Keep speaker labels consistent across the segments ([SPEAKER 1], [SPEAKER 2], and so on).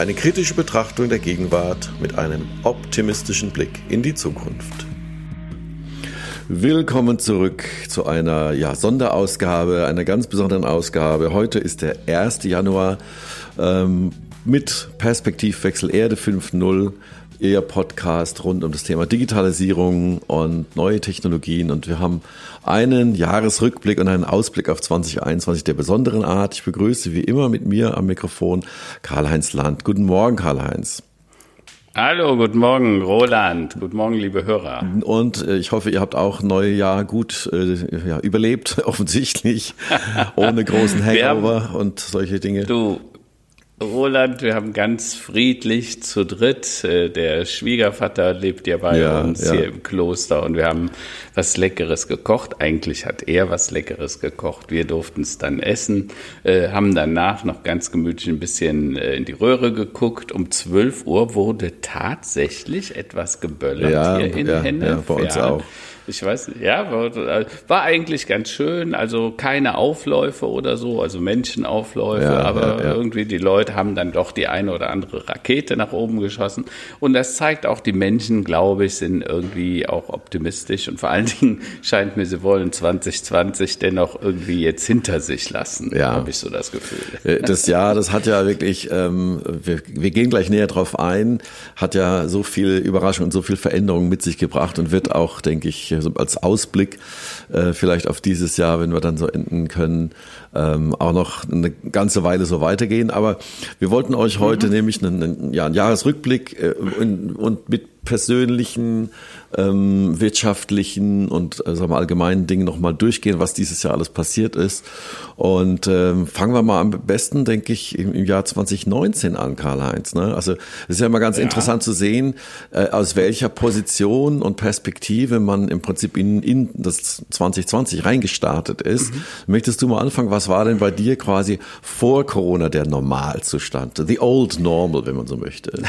[SPEAKER 1] Eine kritische Betrachtung der Gegenwart mit einem optimistischen Blick in die Zukunft. Willkommen zurück zu einer ja, Sonderausgabe, einer ganz besonderen Ausgabe. Heute ist der 1. Januar ähm, mit Perspektivwechsel Erde 5.0 Ihr Podcast rund um das Thema Digitalisierung und neue Technologien. Und wir haben einen Jahresrückblick und einen Ausblick auf 2021 der besonderen Art. Ich begrüße wie immer mit mir am Mikrofon Karl-Heinz Land. Guten Morgen, Karl-Heinz.
[SPEAKER 2] Hallo, guten Morgen, Roland. Guten Morgen, liebe Hörer.
[SPEAKER 1] Und äh, ich hoffe, ihr habt auch neue Jahr gut äh, ja, überlebt, offensichtlich, ohne großen Hangover und solche Dinge.
[SPEAKER 2] Du, Roland, wir haben ganz friedlich zu dritt. Äh, der Schwiegervater lebt ja bei ja, uns ja. hier im Kloster und wir haben was Leckeres gekocht. Eigentlich hat er was Leckeres gekocht. Wir durften es dann essen, äh, haben danach noch ganz gemütlich ein bisschen äh, in die Röhre geguckt. Um 12 Uhr wurde tatsächlich etwas geböllert
[SPEAKER 1] ja,
[SPEAKER 2] hier in
[SPEAKER 1] ja, Hennef. Ja, bei uns auch.
[SPEAKER 2] Ich weiß nicht, ja, war, war, eigentlich ganz schön. Also keine Aufläufe oder so, also Menschenaufläufe, ja, aber ja, ja. irgendwie die Leute haben dann doch die eine oder andere Rakete nach oben geschossen. Und das zeigt auch, die Menschen, glaube ich, sind irgendwie auch optimistisch. Und vor allen Dingen scheint mir, sie wollen 2020 dennoch irgendwie jetzt hinter sich lassen, ja. habe ich so das Gefühl.
[SPEAKER 1] Äh, das Jahr, das hat ja wirklich, ähm, wir, wir gehen gleich näher drauf ein, hat ja so viel Überraschung und so viel Veränderung mit sich gebracht und wird auch, denke ich, so als Ausblick äh, vielleicht auf dieses Jahr, wenn wir dann so enden können, ähm, auch noch eine ganze Weile so weitergehen. Aber wir wollten euch heute mhm. nämlich einen, einen, ja, einen Jahresrückblick äh, und, und mit persönlichen, ähm, wirtschaftlichen und äh, sagen wir, allgemeinen Dingen nochmal durchgehen, was dieses Jahr alles passiert ist. Und ähm, fangen wir mal am besten, denke ich, im, im Jahr 2019 an, Karl-Heinz. Ne? Also es ist ja immer ganz ja. interessant zu sehen, äh, aus welcher Position und Perspektive man im Prinzip in, in das 2020 reingestartet ist. Mhm. Möchtest du mal anfangen, was war denn bei dir quasi vor Corona der Normalzustand? The old normal, wenn man so möchte.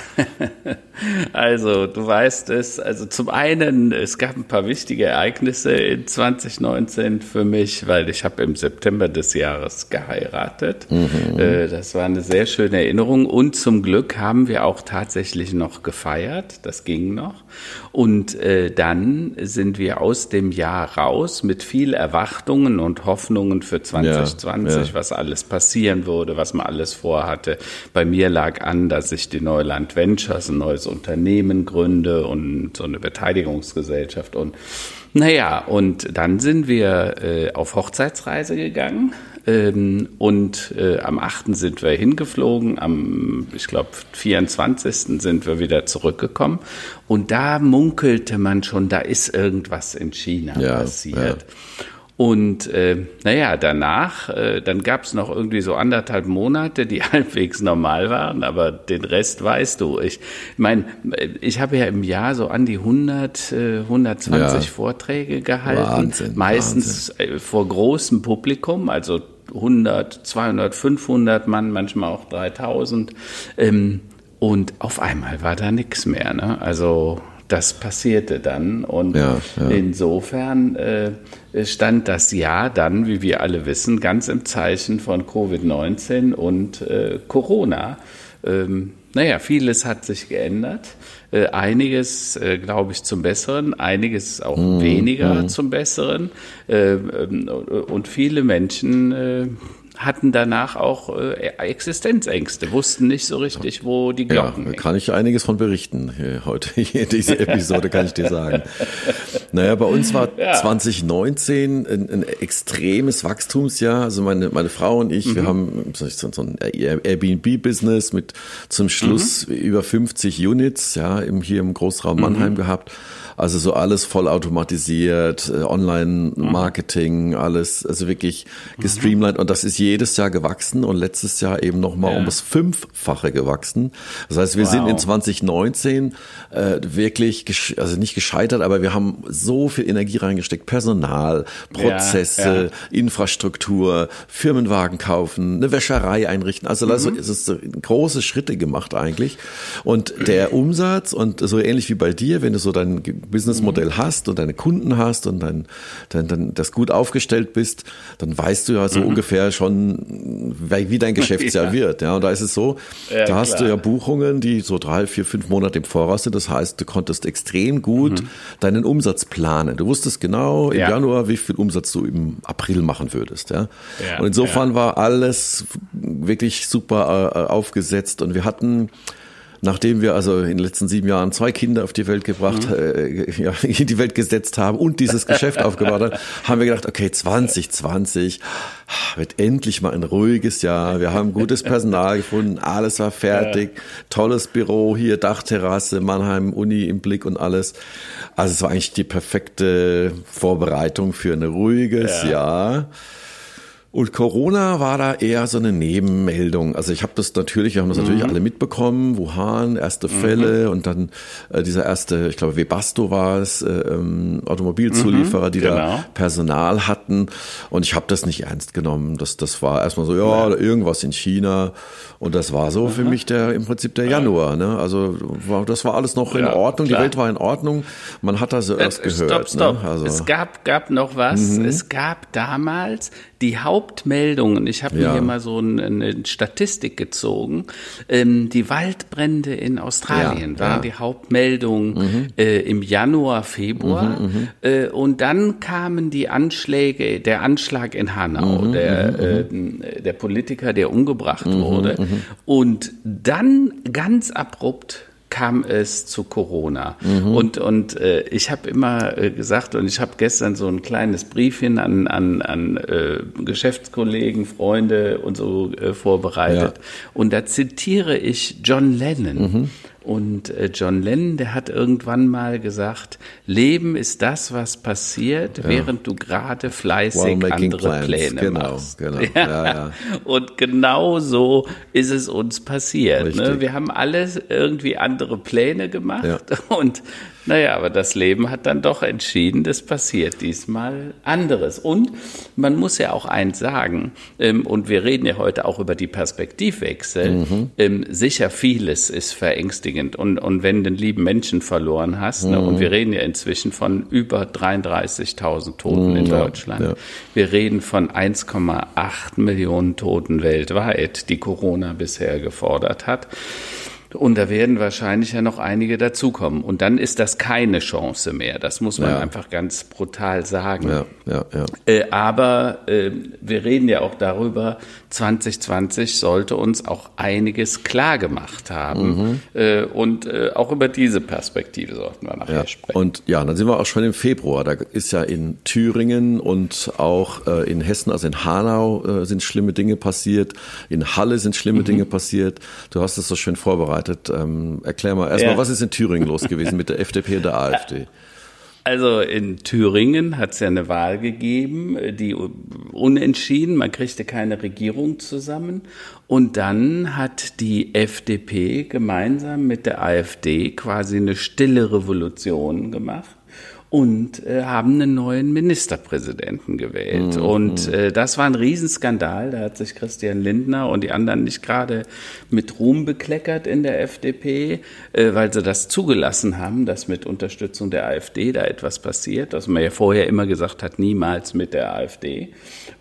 [SPEAKER 2] also, du weißt es, also zum einen, es gab ein paar wichtige Ereignisse in 2019 für mich, weil ich habe im September des Jahres geheiratet. Mhm. Äh, das war eine sehr schöne Erinnerung und zum Glück haben wir auch tatsächlich noch gefeiert, das ging noch. Und äh, dann sind wir aus dem Jahr raus mit viel Erwartungen und Hoffnungen für 2020, ja, ja. was alles passieren würde, was man alles vorhatte. Bei mir lag an, dass ich die Neuland Ventures, ein neues Unternehmen gründe und so eine Beteiligungsgesellschaft und naja, und dann sind wir äh, auf Hochzeitsreise gegangen ähm, und äh, am 8. sind wir hingeflogen, am, ich glaube, 24. sind wir wieder zurückgekommen. Und da munkelte man schon, da ist irgendwas in China ja, passiert. Ja. Und äh, naja, danach, äh, dann gab es noch irgendwie so anderthalb Monate, die halbwegs normal waren, aber den Rest weißt du. Ich meine, ich habe ja im Jahr so an die 100, äh, 120 ja. Vorträge gehalten, Wahnsinn, meistens Wahnsinn. Äh, vor großem Publikum, also 100, 200, 500 Mann, manchmal auch 3000. Ähm, und auf einmal war da nichts mehr. Ne? Also das passierte dann. Und ja, ja. insofern äh, stand das Jahr dann, wie wir alle wissen, ganz im Zeichen von Covid-19 und äh, Corona. Ähm, naja, vieles hat sich geändert. Äh, einiges, äh, glaube ich, zum Besseren, einiges auch mm, weniger mm. zum Besseren. Äh, ähm, und viele Menschen äh, hatten danach auch äh, Existenzängste, wussten nicht so richtig, wo die Glocken
[SPEAKER 1] Ja, kann ich einiges von berichten. Hier, heute in dieser Episode kann ich dir sagen. Naja, bei uns war ja. 2019 ein, ein, extremes Wachstumsjahr. Also meine, meine Frau und ich, mhm. wir haben so, so ein Airbnb-Business mit zum Schluss mhm. über 50 Units, ja, im, hier im Großraum Mannheim mhm. gehabt. Also so alles voll automatisiert, äh, Online-Marketing, alles, also wirklich gestreamlined. Und das ist je jedes Jahr gewachsen und letztes Jahr eben nochmal ja. um das Fünffache gewachsen. Das heißt, wir wow. sind in 2019 äh, wirklich, also nicht gescheitert, aber wir haben so viel Energie reingesteckt. Personal, Prozesse, ja, ja. Infrastruktur, Firmenwagen kaufen, eine Wäscherei einrichten. Also mhm. es ist große Schritte gemacht eigentlich. Und der Umsatz und so ähnlich wie bei dir, wenn du so dein Businessmodell mhm. hast und deine Kunden hast und dein, dein, dein, das gut aufgestellt bist, dann weißt du ja so mhm. ungefähr schon, wie dein Geschäftsjahr ja. wird. Ja, und da ist es so, ja, da hast klar. du ja Buchungen, die so drei, vier, fünf Monate im Voraus sind. Das heißt, du konntest extrem gut mhm. deinen Umsatz planen. Du wusstest genau im ja. Januar, wie viel Umsatz du im April machen würdest. Ja. und insofern war alles wirklich super äh, aufgesetzt und wir hatten nachdem wir also in den letzten sieben Jahren zwei Kinder auf die Welt gebracht, mhm. äh, ja, in die Welt gesetzt haben und dieses Geschäft aufgebaut haben, haben wir gedacht, okay, 2020 wird endlich mal ein ruhiges Jahr. Wir haben gutes Personal gefunden, alles war fertig, ja. tolles Büro hier, Dachterrasse, Mannheim, Uni im Blick und alles. Also es war eigentlich die perfekte Vorbereitung für ein ruhiges ja. Jahr. Und Corona war da eher so eine Nebenmeldung. Also ich habe das natürlich, wir haben das mhm. natürlich alle mitbekommen, Wuhan, erste mhm. Fälle mhm. und dann äh, dieser erste, ich glaube Webasto war es, äh, ähm, Automobilzulieferer, mhm, die genau. da Personal hatten. Und ich habe das nicht ernst genommen. Das, das war erstmal so, ja, ja. irgendwas in China. Und das war so für mich der im Prinzip der Januar. Ne? Also war, das war alles noch in ja, Ordnung, klar. die Welt war in Ordnung. Man hat das erst äh, gehört.
[SPEAKER 2] Stopp, stopp. Ne? Also. Es gab, gab noch was. Mhm. Es gab damals die Hauptmeldungen. Ich habe ja. mir hier mal so eine, Statistik gezogen. Ähm, die Waldbrände in Australien ja, waren ja. die Hauptmeldungen mhm. äh, im Januar, Februar. Mhm, mhm. äh, und dann kamen die Anschläge, der Anschlag in Hanau, mhm, der, mhm, äh, der Politiker, der umgebracht wurde. Und dann ganz abrupt kam es zu Corona. Mhm. Und, und äh, ich habe immer äh, gesagt, und ich habe gestern so ein kleines Briefchen an, an, an äh, Geschäftskollegen, Freunde und so äh, vorbereitet. Ja. Und da zitiere ich John Lennon. Mhm. Und äh, John Lennon, der hat irgendwann mal gesagt, Leben ist das, was passiert, ja. während du gerade fleißig andere plans. Pläne genau, machst. Genau, ja. Ja, ja. Und genau so ist es uns passiert. Ne? Wir haben alle irgendwie andere Pläne gemacht und naja, aber das Leben hat dann doch entschieden, das passiert diesmal anderes. Und man muss ja auch eins sagen, ähm, und wir reden ja heute auch über die Perspektivwechsel, mhm. ähm, sicher vieles ist verängstigend. Und, und wenn du einen lieben Menschen verloren hast, mhm. ne, und wir mhm. reden ja inzwischen von über 33.000 Toten mhm, in Deutschland, ja. wir reden von 1,8 Millionen Toten weltweit, die Corona bisher gefordert hat. Und da werden wahrscheinlich ja noch einige dazukommen. Und dann ist das keine Chance mehr. Das muss man ja. einfach ganz brutal sagen. Ja, ja, ja. Äh, aber äh, wir reden ja auch darüber, 2020 sollte uns auch einiges klar gemacht haben. Mhm. Äh, und äh, auch über diese Perspektive sollten wir nachher
[SPEAKER 1] ja.
[SPEAKER 2] sprechen.
[SPEAKER 1] Und ja, dann sind wir auch schon im Februar. Da ist ja in Thüringen und auch äh, in Hessen, also in Hanau, äh, sind schlimme Dinge passiert. In Halle sind schlimme mhm. Dinge passiert. Du hast es so schön vorbereitet vorbereitet. Ähm, erklär mal erstmal, ja. was ist in Thüringen los gewesen mit der FDP und der AfD?
[SPEAKER 2] Also in Thüringen hat es ja eine Wahl gegeben, die unentschieden, man kriegte keine Regierung zusammen. Und dann hat die FDP gemeinsam mit der AfD quasi eine stille Revolution gemacht und äh, haben einen neuen Ministerpräsidenten gewählt. Mhm. Und mhm. äh, das war ein Riesenskandal. Da hat sich Christian Lindner und die anderen nicht gerade mit Ruhm bekleckert in der FDP, äh, weil sie das zugelassen haben, dass mit Unterstützung der AfD da etwas passiert, was man ja vorher immer gesagt hat, niemals mit der AfD.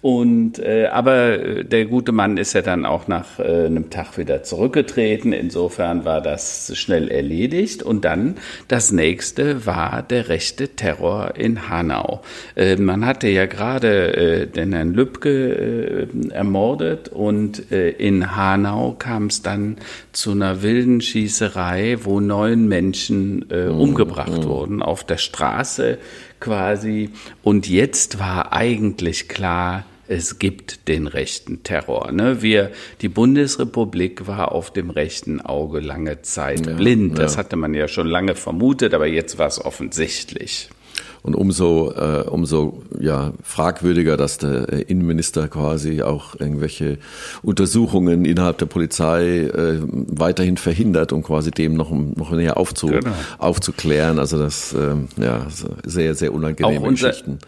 [SPEAKER 2] Und äh, aber äh, der gute Mann ist ja dann auch nach äh, einem Tag wieder zurückgetreten. Insofern war das schnell erledigt. Und dann das nächste war der rechte Terror in Hanau. Äh, man hatte ja gerade äh, den Herrn Lübcke äh, ermordet und äh, in Hanau kam es dann zu einer wilden Schießerei, wo neun Menschen äh, mhm. umgebracht mhm. wurden auf der Straße quasi. Und jetzt war eigentlich klar, es gibt den rechten Terror. Ne? Wir, die Bundesrepublik war auf dem rechten Auge lange Zeit ja, blind. Das ja. hatte man ja schon lange vermutet, aber jetzt war es offensichtlich.
[SPEAKER 1] Und umso, äh, umso ja, fragwürdiger, dass der äh, Innenminister quasi auch irgendwelche Untersuchungen innerhalb der Polizei äh, weiterhin verhindert, um quasi dem noch, noch näher aufzu, genau. aufzuklären. Also das äh, ja sehr, sehr unangenehme Geschichten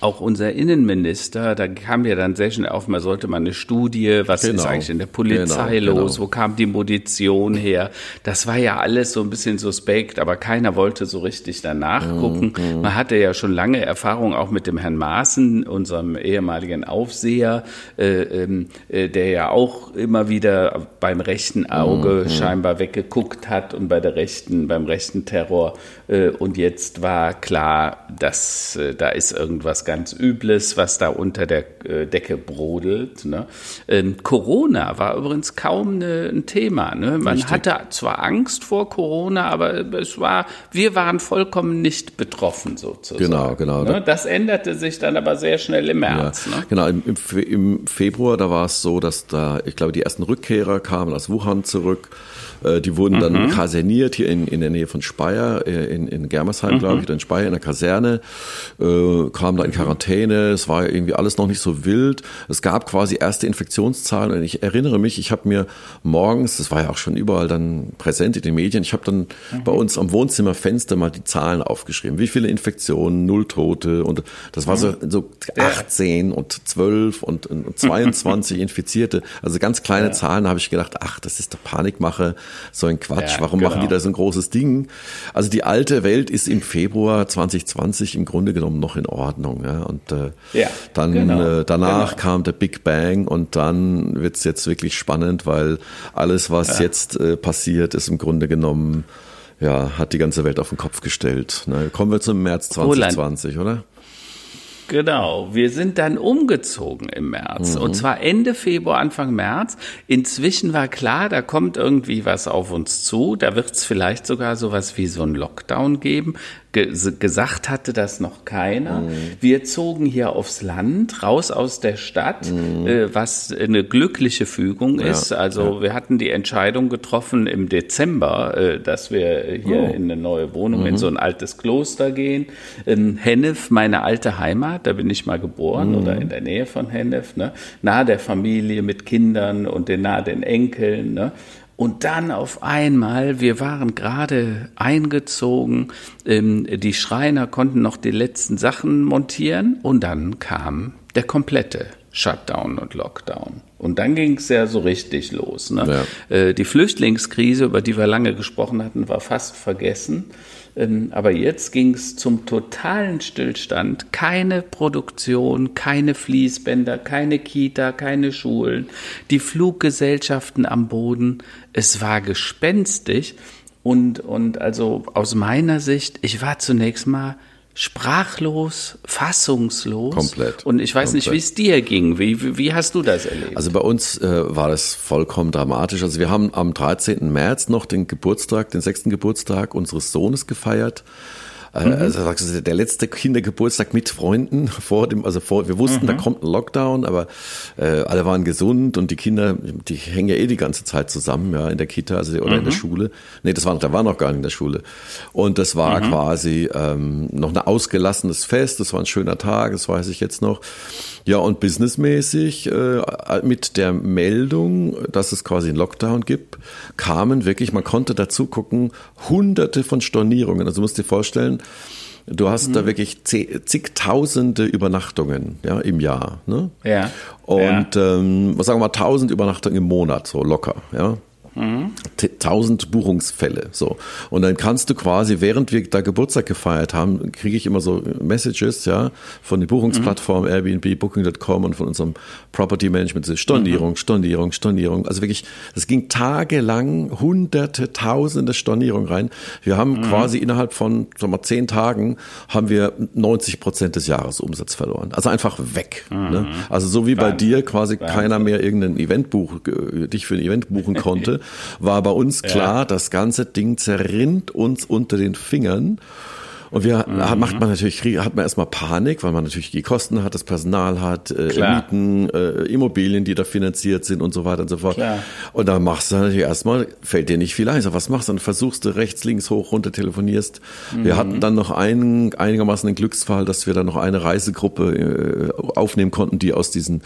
[SPEAKER 2] auch unser Innenminister, da kam ja dann sehr schnell auf, man sollte mal eine Studie, was genau. ist eigentlich in der Polizei genau, los, genau. wo kam die Munition her? Das war ja alles so ein bisschen suspekt, aber keiner wollte so richtig danach gucken. Mhm. Man hatte ja schon lange Erfahrung auch mit dem Herrn Maaßen, unserem ehemaligen Aufseher, äh, ähm, äh, der ja auch immer wieder beim rechten Auge mhm. scheinbar weggeguckt hat und bei der rechten, beim rechten Terror. Äh, und jetzt war klar, dass äh, da ist irgendwas ganz Übles, was da unter der äh, Decke brodelt. Ne? Ähm, Corona war übrigens kaum ne, ein Thema. Ne? Man Richtig. hatte zwar Angst vor Corona, aber es war, wir waren vollkommen nicht betroffen sozusagen.
[SPEAKER 1] Genau, genau.
[SPEAKER 2] Ne? Das änderte sich dann aber sehr schnell im März.
[SPEAKER 1] Ja, ne? Genau, im, im Februar, da war es so, dass da, ich glaube, die ersten Rückkehrer kamen aus Wuhan zurück. Äh, die wurden dann mhm. kaserniert hier in, in der Nähe von Speyer, äh, in, in Germersheim, mhm. glaube ich, in Speyer in der Kaserne, äh, kamen da in Quarantäne. Es war irgendwie alles noch nicht so wild. Es gab quasi erste Infektionszahlen und ich erinnere mich, ich habe mir morgens, das war ja auch schon überall dann präsent in den Medien, ich habe dann mhm. bei uns am Wohnzimmerfenster mal die Zahlen aufgeschrieben. Wie viele Infektionen, null Tote und das war so, mhm. so 18 und 12 und, und 22 Infizierte. Also ganz kleine ja. Zahlen, da habe ich gedacht, ach, das ist doch Panikmache so ein Quatsch. Ja, Warum genau. machen die da so ein großes Ding? Also die alte Welt ist im Februar 2020 im Grunde genommen noch in Ordnung. Ja? Und äh, ja, dann genau. äh, danach genau. kam der Big Bang und dann wird's jetzt wirklich spannend, weil alles, was ja. jetzt äh, passiert, ist im Grunde genommen ja, hat die ganze Welt auf den Kopf gestellt. Ne? Kommen wir zum März 2020, Roland. oder?
[SPEAKER 2] Genau, wir sind dann umgezogen im März mhm. und zwar Ende Februar, Anfang März. Inzwischen war klar, da kommt irgendwie was auf uns zu, da wird es vielleicht sogar sowas wie so ein Lockdown geben gesagt hatte das noch keiner. Mhm. Wir zogen hier aufs Land, raus aus der Stadt, mhm. äh, was eine glückliche Fügung ist. Also ja. wir hatten die Entscheidung getroffen im Dezember, äh, dass wir hier oh. in eine neue Wohnung, mhm. in so ein altes Kloster gehen. In Hennef, meine alte Heimat, da bin ich mal geboren oder mhm. in der Nähe von Hennef, ne? nahe der Familie mit Kindern und den, nahe den Enkeln. Ne? Und dann auf einmal, wir waren gerade eingezogen, ähm, die Schreiner konnten noch die letzten Sachen montieren und dann kam der komplette Shutdown und Lockdown. Und dann ging es ja so richtig los. Ne? Ja. Äh, die Flüchtlingskrise, über die wir lange gesprochen hatten, war fast vergessen. Ähm, aber jetzt ging es zum totalen Stillstand. Keine Produktion, keine Fließbänder, keine Kita, keine Schulen, die Fluggesellschaften am Boden. Es war gespenstig. Und, und also aus meiner Sicht, ich war zunächst mal sprachlos, fassungslos.
[SPEAKER 1] Komplett.
[SPEAKER 2] Und ich weiß
[SPEAKER 1] komplett.
[SPEAKER 2] nicht, wie es dir ging. Wie, wie hast du das erlebt?
[SPEAKER 1] Also bei uns äh, war das vollkommen dramatisch. Also wir haben am 13. März noch den Geburtstag, den sechsten Geburtstag unseres Sohnes gefeiert. Äh, mhm. Also der letzte Kindergeburtstag mit Freunden vor dem, also vor, wir wussten, mhm. da kommt ein Lockdown, aber äh, alle waren gesund und die Kinder, die hängen ja eh die ganze Zeit zusammen, ja, in der Kita, also oder mhm. in der mhm. Schule. Nee, das war noch, da war noch gar nicht in der Schule. Und das war mhm. quasi ähm, noch ein ausgelassenes Fest, das war ein schöner Tag, das weiß ich jetzt noch. Ja, und businessmäßig äh, mit der Meldung, dass es quasi einen Lockdown gibt, kamen wirklich, man konnte dazu gucken, hunderte von Stornierungen. Also du musst dir vorstellen, Du hast mhm. da wirklich zigtausende Übernachtungen ja, im Jahr. Ne?
[SPEAKER 2] Ja.
[SPEAKER 1] Und ja. Ähm, was sagen wir mal, tausend Übernachtungen im Monat, so locker. Ja. Mhm. 1000 Buchungsfälle. So. Und dann kannst du quasi, während wir da Geburtstag gefeiert haben, kriege ich immer so Messages, ja, von den Buchungsplattformen mhm. Airbnb, Booking.com und von unserem Property Management, Stornierung, mhm. Stornierung, Stornierung. Also wirklich, es ging tagelang hunderte, tausende Stornierungen rein. Wir haben mhm. quasi innerhalb von, sagen wir, zehn Tagen haben wir 90 Prozent des Jahresumsatzes verloren. Also einfach weg. Ne? Mhm. Also so wie bei dir quasi Wahnsinn. keiner mehr irgendein Event buch, dich für ein Event buchen konnte, war bei uns klar, ja. das ganze Ding zerrinnt uns unter den Fingern. Und wir mhm. macht man natürlich, hat man erstmal Panik, weil man natürlich die Kosten hat, das Personal hat, äh, Mieten, äh, Immobilien, die da finanziert sind und so weiter und so fort. Klar. Und da machst du natürlich erstmal, fällt dir nicht viel ein. So, was machst du? Dann versuchst du rechts, links, hoch, runter telefonierst. Mhm. Wir hatten dann noch einen, einigermaßen den Glücksfall, dass wir dann noch eine Reisegruppe äh, aufnehmen konnten, die aus diesen,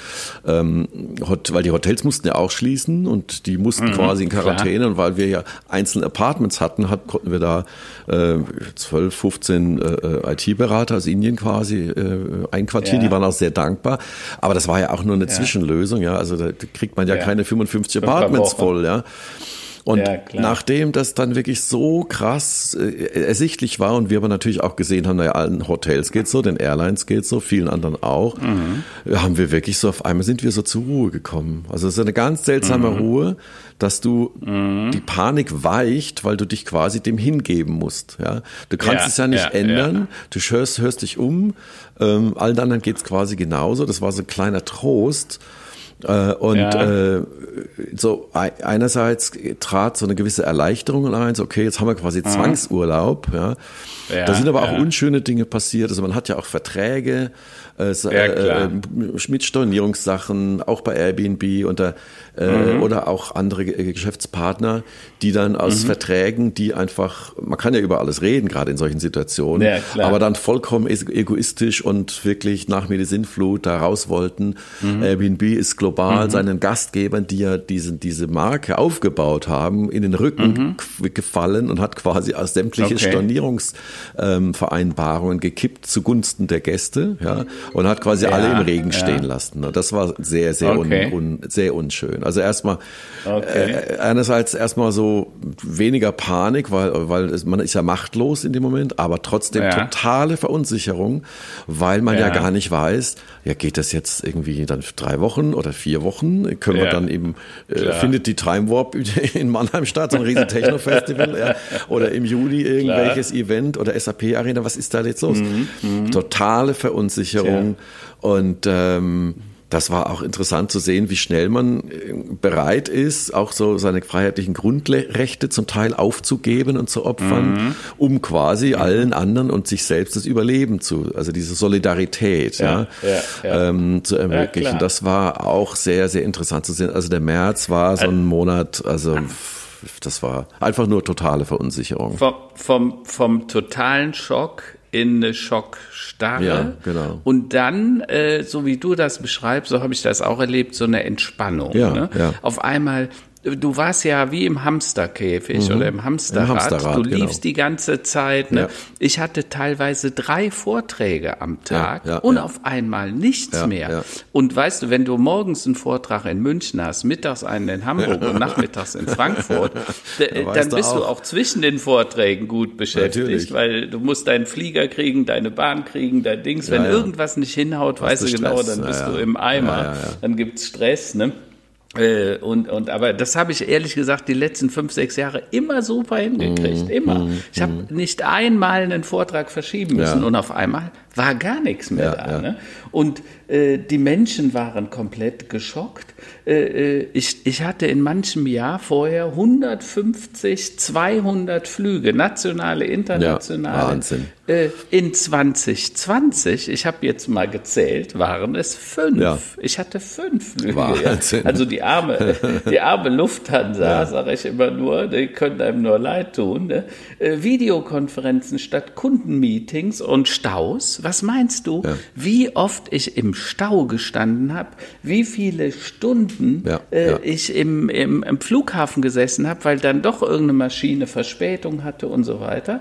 [SPEAKER 1] ähm, Hot, weil die Hotels mussten ja auch schließen und die mussten mhm, quasi in Quarantäne klar. und weil wir ja einzelne Apartments hatten, hat, konnten wir da äh, 12, 15 äh, äh IT-Berater aus Indien quasi äh, einquartieren. Ja. Die waren auch sehr dankbar. Aber das war ja auch nur eine ja. Zwischenlösung. Ja, also da kriegt man ja, ja. keine 55 Apartments voll. Ja. Und ja, nachdem das dann wirklich so krass äh, ersichtlich war und wir aber natürlich auch gesehen haben, naja, allen Hotels geht so, den Airlines geht so, vielen anderen auch, mhm. haben wir wirklich so auf einmal sind wir so zur Ruhe gekommen. Also es ist eine ganz seltsame mhm. Ruhe, dass du mhm. die Panik weicht, weil du dich quasi dem hingeben musst. Ja, du kannst ja, es ja nicht ja, ändern. Du hörst, hörst dich um. Ähm, allen anderen geht's quasi genauso. Das war so ein kleiner Trost. Äh, und ja. äh, so einerseits trat so eine gewisse Erleichterung ein, so okay, jetzt haben wir quasi mhm. Zwangsurlaub, ja. ja da sind aber auch unschöne Dinge passiert. Also man hat ja auch Verträge, äh, ja, äh, mit Stornierungssachen, auch bei Airbnb da, äh, mhm. oder auch andere Geschäftspartner, die dann aus mhm. Verträgen, die einfach, man kann ja über alles reden, gerade in solchen Situationen, ja, aber dann vollkommen egoistisch und wirklich nach mir die Sinnflut da raus wollten. Mhm. Airbnb ist global mhm. seinen Gastgebern, die ja diese, diese Marke aufgebaut haben, in den Rücken mhm. gefallen und hat quasi aus sämtliche okay. Stornierungsvereinbarungen ähm, gekippt zugunsten der Gäste, ja, und hat quasi ja, alle im Regen ja. stehen lassen. Das war sehr, sehr, okay. un, un, sehr unschön. Also erstmal, okay. äh, einerseits erstmal so weniger Panik, weil, weil es, man ist ja machtlos in dem Moment, aber trotzdem ja. totale Verunsicherung, weil man ja. gar nicht weiß, ja, geht das jetzt irgendwie dann drei Wochen oder vier Wochen? Können wir dann eben, äh, findet die Time Warp in Mannheim statt, so ein riesen Techno-Festival, ja, oder im Juli irgendwelches Klar. Event oder SAP-Arena, was ist da jetzt los? Mhm. Mhm. Totale Verunsicherung und ähm, das war auch interessant zu sehen, wie schnell man äh, bereit ist, auch so seine freiheitlichen Grundrechte zum Teil aufzugeben und zu opfern, mhm. um quasi mhm. allen anderen und sich selbst das Überleben zu, also diese Solidarität, ja, ja, ja ähm, zu ermöglichen. das war auch sehr, sehr interessant zu sehen. Also der März war so ein Monat, also das war einfach nur totale Verunsicherung.
[SPEAKER 2] Vom, vom, vom totalen Schock in eine Schockstarre. Ja, genau. Und dann, äh, so wie du das beschreibst, so habe ich das auch erlebt, so eine Entspannung. Ja, ne? ja. Auf einmal du warst ja wie im Hamsterkäfig mhm. oder im Hamsterrad. Im Hamsterrad du liefst genau. die ganze Zeit. Ne? Ja. Ich hatte teilweise drei Vorträge am Tag ja, ja, und auf einmal nichts mehr. Und weißt du, wenn du morgens einen Vortrag in München hast, mittags einen in Hamburg und nachmittags in Frankfurt, dann bist du auch. du auch zwischen den Vorträgen gut beschäftigt, Natürlich. weil du musst deinen Flieger kriegen, deine Bahn kriegen, dein Dings. Wenn irgendwas nicht hinhaut, weißt du genau, dann bist du im Eimer. Dann gibt's Stress. Ne? Äh, und, und aber das habe ich ehrlich gesagt die letzten fünf, sechs Jahre immer super hingekriegt. Mm, immer. Mm, ich habe mm. nicht einmal einen Vortrag verschieben müssen ja. und auf einmal war gar nichts mehr ja, da. Ja. Ne? Und äh, die Menschen waren komplett geschockt. Äh, äh ich, ich hatte in manchem Jahr vorher 150, 200 Flüge, nationale, internationale. Ja, Wahnsinn. Äh, in 2020, ich habe jetzt mal gezählt, waren es fünf. Ja. Ich hatte fünf Flüge. Wahnsinn. Also die arme, die arme Lufthansa, ja. sage ich immer nur, die können einem nur leid tun. Ne? Äh, Videokonferenzen statt Kundenmeetings und Staus was meinst du, ja. wie oft ich im Stau gestanden habe, wie viele Stunden ja, äh, ich im, im, im Flughafen gesessen habe, weil dann doch irgendeine Maschine Verspätung hatte und so weiter.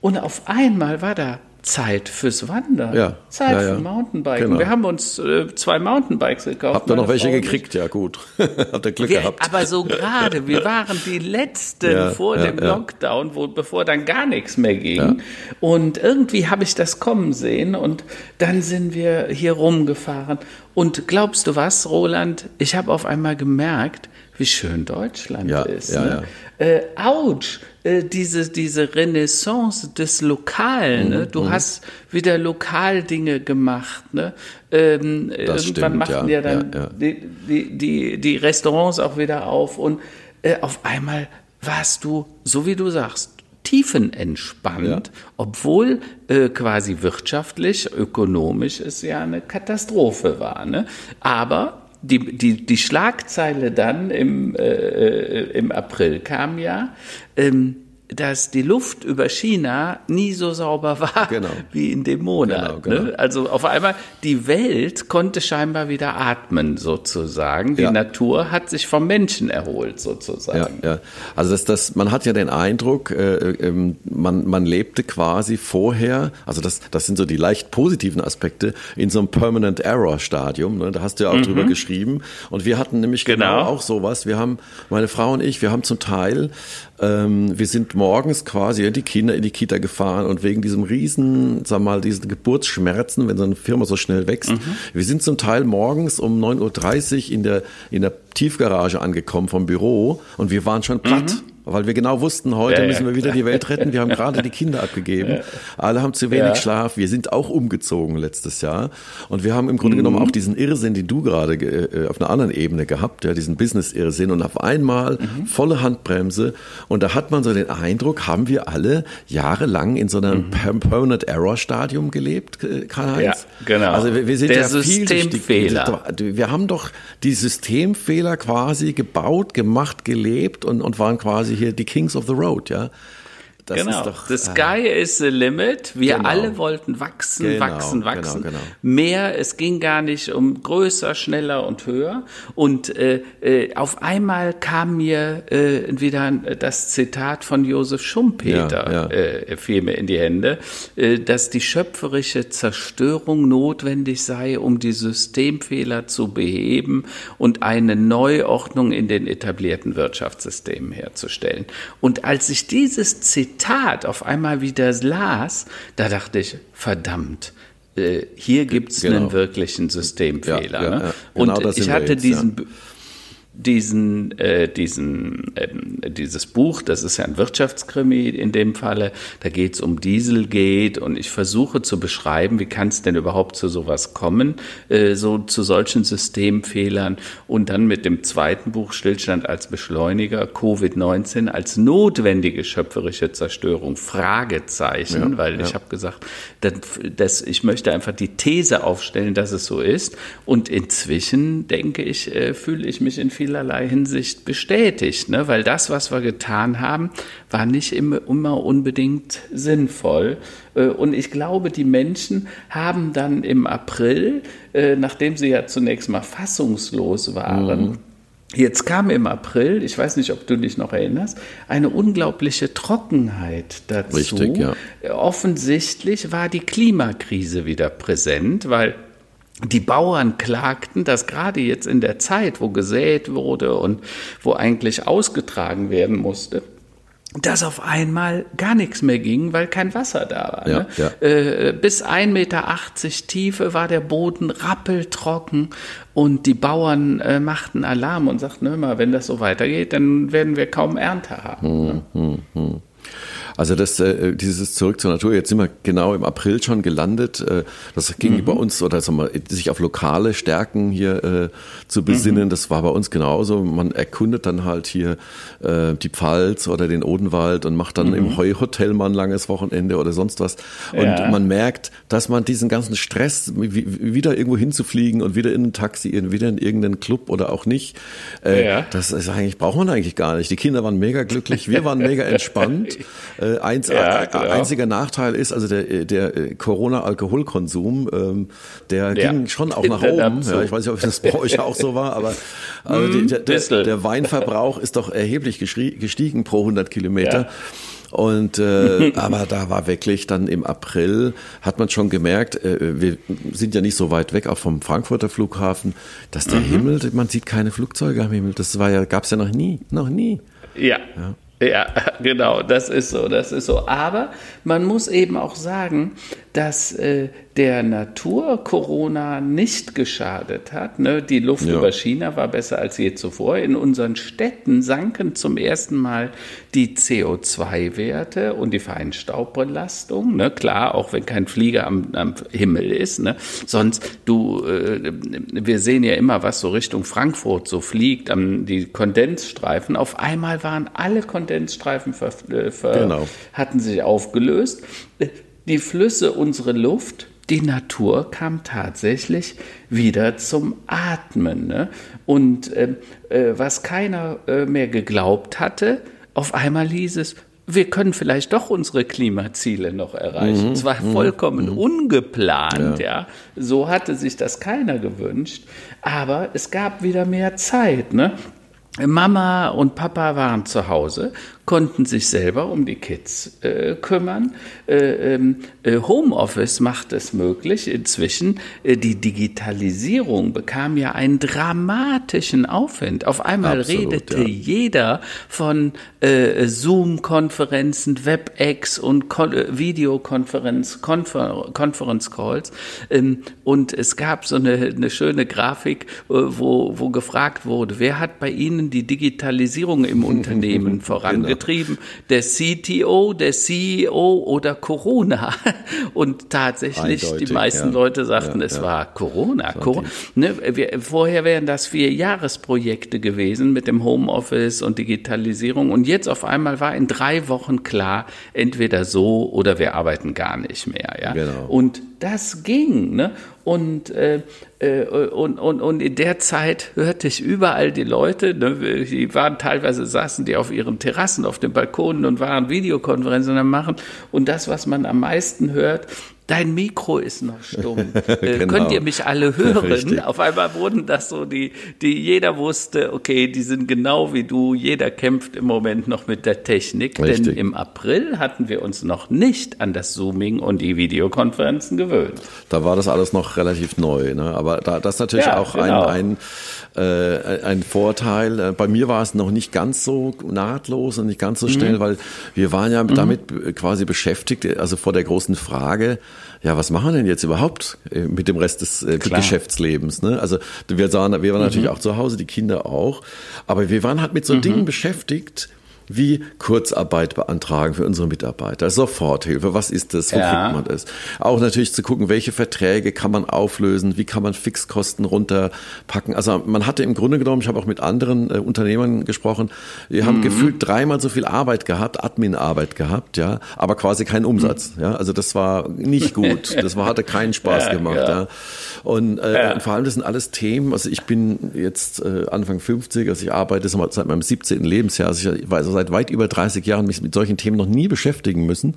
[SPEAKER 2] Und auf einmal war da Zeit fürs Wandern. Ja. Zeit ja, ja. für Mountainbiken. Genau. Wir haben uns äh, zwei Mountainbikes gekauft.
[SPEAKER 1] Habt ihr noch welche Frau gekriegt? Ja, gut. Habt ihr Glück
[SPEAKER 2] wir,
[SPEAKER 1] gehabt.
[SPEAKER 2] Aber so gerade, wir waren die Letzten vor dem Lockdown, wo, bevor dann gar nichts mehr ging. Und irgendwie habe ich das kommen sehen und dann sind wir hier rumgefahren. Und glaubst du was, Roland? Ich habe auf einmal gemerkt, wie schön Deutschland ist. Ja, ne? ja. Äh, ouch, äh, diese, diese Renaissance des Lokalen. Ne? Mhm, du mhm. hast wieder Lokaldinge gemacht. Ne? Ähm, irgendwann stimmt, machten ja, ja dann ja, Die, die, die, die Restaurants auch wieder auf und äh, auf einmal warst du, so wie du sagst, tiefenentspannt, ja. obwohl äh, quasi wirtschaftlich, ökonomisch es ja eine Katastrophe war. Ne? Aber die, die, die Schlagzeile dann im, äh, äh im April kam ja, ähm, dass die Luft über China nie so sauber war genau. wie in dem Monat. Genau, genau. Ne? Also auf einmal, die Welt konnte scheinbar wieder atmen sozusagen. Die ja. Natur hat sich vom Menschen erholt sozusagen.
[SPEAKER 1] Ja, ja. Also das, das, man hat ja den Eindruck, äh, äh, man, man lebte quasi vorher, also das, das sind so die leicht positiven Aspekte, in so einem Permanent Error Stadium. Ne? Da hast du ja auch mhm. drüber geschrieben. Und wir hatten nämlich genau. genau auch sowas. Wir haben, meine Frau und ich, wir haben zum Teil ähm, wir sind morgens quasi die Kinder in die Kita gefahren und wegen diesem riesen, sag mal, diesen Geburtsschmerzen, wenn so eine Firma so schnell wächst, mhm. wir sind zum Teil morgens um 9.30 Uhr in der, in der Tiefgarage angekommen vom Büro und wir waren schon platt. Mhm weil wir genau wussten, heute ja, müssen wir wieder die Welt retten. Wir haben gerade die Kinder abgegeben. Alle haben zu wenig ja. Schlaf. Wir sind auch umgezogen letztes Jahr. Und wir haben im Grunde mhm. genommen auch diesen Irrsinn, den du gerade äh, auf einer anderen Ebene gehabt, ja, diesen Business-Irrsinn. Und auf einmal mhm. volle Handbremse. Und da hat man so den Eindruck, haben wir alle jahrelang in so einem mhm. Permanent Error Stadium gelebt, äh, Karl-Heinz?
[SPEAKER 2] Ja, genau.
[SPEAKER 1] Also wir, wir sind
[SPEAKER 2] Der
[SPEAKER 1] ja
[SPEAKER 2] Systemfehler.
[SPEAKER 1] Wir haben doch die Systemfehler quasi gebaut, gemacht, gelebt und, und waren quasi hier die Kings of the Road, ja.
[SPEAKER 2] Das genau. Doch, the sky äh, is the limit. Wir genau. alle wollten wachsen, genau, wachsen, genau, wachsen. Genau, Mehr, es ging gar nicht um größer, schneller und höher. Und äh, äh, auf einmal kam mir äh, wieder das Zitat von Josef Schumpeter, ja, ja. Äh, fiel mir in die Hände, äh, dass die schöpferische Zerstörung notwendig sei, um die Systemfehler zu beheben und eine Neuordnung in den etablierten Wirtschaftssystemen herzustellen. Und als ich dieses Zitat Zitat auf einmal wieder las, da dachte ich, verdammt, äh, hier gibt es genau. einen wirklichen Systemfehler. Ja, ja, ne? ja. Genau Und ich hatte diesen diesen, äh, diesen, äh, dieses Buch, das ist ja ein Wirtschaftskrimi in dem Falle, da geht es um Dieselgate und ich versuche zu beschreiben, wie kann es denn überhaupt zu sowas kommen, äh, so zu solchen Systemfehlern und dann mit dem zweiten Buch Stillstand als Beschleuniger, Covid-19 als notwendige schöpferische Zerstörung, Fragezeichen, ja, weil ja. ich habe gesagt, dass, dass ich möchte einfach die These aufstellen, dass es so ist und inzwischen denke ich, äh, fühle ich mich in vielen vielerlei Hinsicht bestätigt, ne? weil das, was wir getan haben, war nicht immer, unbedingt sinnvoll. Äh, und ich glaube, die Menschen haben dann im April, äh, nachdem sie ja zunächst mal fassungslos waren, mhm. Jetzt kam im April, ich weiß nicht, ob du dich noch erinnerst, eine unglaubliche Trockenheit dazu.
[SPEAKER 1] Richtig, ja.
[SPEAKER 2] Offensichtlich war die Klimakrise wieder präsent, weil die Bauern klagten, dass gerade jetzt in der Zeit, wo gesät wurde und wo eigentlich ausgetragen werden musste, dass auf einmal gar nichts mehr ging, weil kein Wasser da war. Ja, ne? ja. Äh, bis 1,80 Meter Tiefe war der Boden rappeltrocken und die Bauern äh, machten Alarm und sagten, hör mal, wenn das so weitergeht, dann werden wir kaum Ernte haben. Hm, ne? hm, hm.
[SPEAKER 1] Also das, äh, dieses Zurück zur Natur, jetzt sind wir genau im April schon gelandet. Äh, das ging mhm. bei uns, oder sagen wir, sich auf lokale Stärken hier äh, zu besinnen, mhm. das war bei uns genauso. Man erkundet dann halt hier äh, die Pfalz oder den Odenwald und macht dann mhm. im Heuhotel mal ein langes Wochenende oder sonst was. Und ja. man merkt, dass man diesen ganzen Stress, wieder irgendwo hinzufliegen und wieder in ein Taxi, wieder in irgendeinen Club oder auch nicht, äh, ja. das ist eigentlich, braucht man eigentlich gar nicht. Die Kinder waren mega glücklich, wir waren mega entspannt. Äh, eins, ja, genau. Einziger Nachteil ist also der, der äh, Corona-Alkoholkonsum, ähm, der ja. ging schon auch nach oben. Ja, ich weiß nicht, ob das bei euch auch so war, aber also mm, der, der, der, Weinverbrauch ist doch erheblich gestiegen pro 100 Kilometer. Und äh, aber da war wirklich dann im April hat man schon gemerkt, äh, wir sind ja nicht so weit weg auch vom Frankfurter Flughafen, dass der mhm. Himmel, man sieht keine Flugzeuge am Himmel. Das war ja gab's ja noch nie, noch nie.
[SPEAKER 2] Ja. ja. Ja, genau, das ist so, das ist so. Aber man muss eben auch sagen, dass äh, der Natur Corona nicht geschadet hat. Ne? Die Luft ja. über China war besser als je zuvor. In unseren Städten sanken zum ersten Mal die CO2-Werte und die Feinstaubbelastung. Ne? Klar, auch wenn kein Flieger am, am Himmel ist. Ne? Sonst, du, äh, wir sehen ja immer, was so Richtung Frankfurt so fliegt, am, die Kondensstreifen. Auf einmal waren alle Kondensstreifen ver, äh, ver, genau. hatten sich aufgelöst. Die Flüsse, unsere Luft, die Natur kam tatsächlich wieder zum Atmen. Ne? Und äh, äh, was keiner äh, mehr geglaubt hatte, auf einmal hieß es, wir können vielleicht doch unsere Klimaziele noch erreichen. Mhm, es war mhm, vollkommen mhm. ungeplant, ja. ja. So hatte sich das keiner gewünscht. Aber es gab wieder mehr Zeit, ne? Mama und Papa waren zu Hause konnten sich selber um die Kids äh, kümmern. Äh, ähm, äh, Homeoffice macht es möglich inzwischen. Äh, die Digitalisierung bekam ja einen dramatischen Aufwind. Auf einmal Absolut, redete ja. jeder von äh, Zoom-Konferenzen, WebEx und Kon äh, Videokonferenz, Konfer Conference Calls. Ähm, und es gab so eine, eine schöne Grafik, wo, wo gefragt wurde, wer hat bei Ihnen die Digitalisierung im Unternehmen vorangebracht? Getrieben, der CTO, der CEO oder Corona. Und tatsächlich, Eindeutig, die meisten ja. Leute sagten, ja, es ja. war Corona. Corona. Ne, wir, vorher wären das vier Jahresprojekte gewesen mit dem Homeoffice und Digitalisierung. Und jetzt auf einmal war in drei Wochen klar, entweder so oder wir arbeiten gar nicht mehr. Ja? Genau. Und das ging. Ne? Und, äh, äh, und, und, und in der Zeit hörte ich überall die Leute, ne, die waren teilweise saßen die auf ihren Terrassen, auf den Balkonen und waren Videokonferenzen am machen. Und das, was man am meisten hört, dein Mikro ist noch stumm. Äh, genau. Könnt ihr mich alle hören? Richtig. Auf einmal wurden das so die, die jeder wusste, okay, die sind genau wie du. Jeder kämpft im Moment noch mit der Technik. Richtig. Denn im April hatten wir uns noch nicht an das Zooming und die Videokonferenzen gewöhnt.
[SPEAKER 1] Da war das alles noch relativ neu. Ne? Aber da, das ist natürlich ja, auch genau. ein, ein, äh, ein Vorteil. Äh, bei mir war es noch nicht ganz so nahtlos und nicht ganz so schnell, mhm. weil wir waren ja mhm. damit quasi beschäftigt, also vor der großen Frage, ja, was machen wir denn jetzt überhaupt äh, mit dem Rest des äh, Geschäftslebens? Ne? Also wir, sahen, wir waren mhm. natürlich auch zu Hause, die Kinder auch, aber wir waren halt mit so mhm. Dingen beschäftigt, wie Kurzarbeit beantragen für unsere Mitarbeiter, Soforthilfe, was ist das, wo ja. kriegt man das? Auch natürlich zu gucken, welche Verträge kann man auflösen, wie kann man Fixkosten runterpacken. Also man hatte im Grunde genommen, ich habe auch mit anderen äh, Unternehmern gesprochen, die mhm. haben gefühlt dreimal so viel Arbeit gehabt, Admin-Arbeit gehabt, ja, aber quasi keinen Umsatz. Mhm. Ja, also das war nicht gut, das war, hatte keinen Spaß ja, gemacht. Ja. ja. Und, äh, und vor allem das sind alles Themen, also ich bin jetzt äh, Anfang 50, also ich arbeite seit meinem 17. Lebensjahr, also ich weiß seit weit über 30 Jahren mich mit solchen Themen noch nie beschäftigen müssen.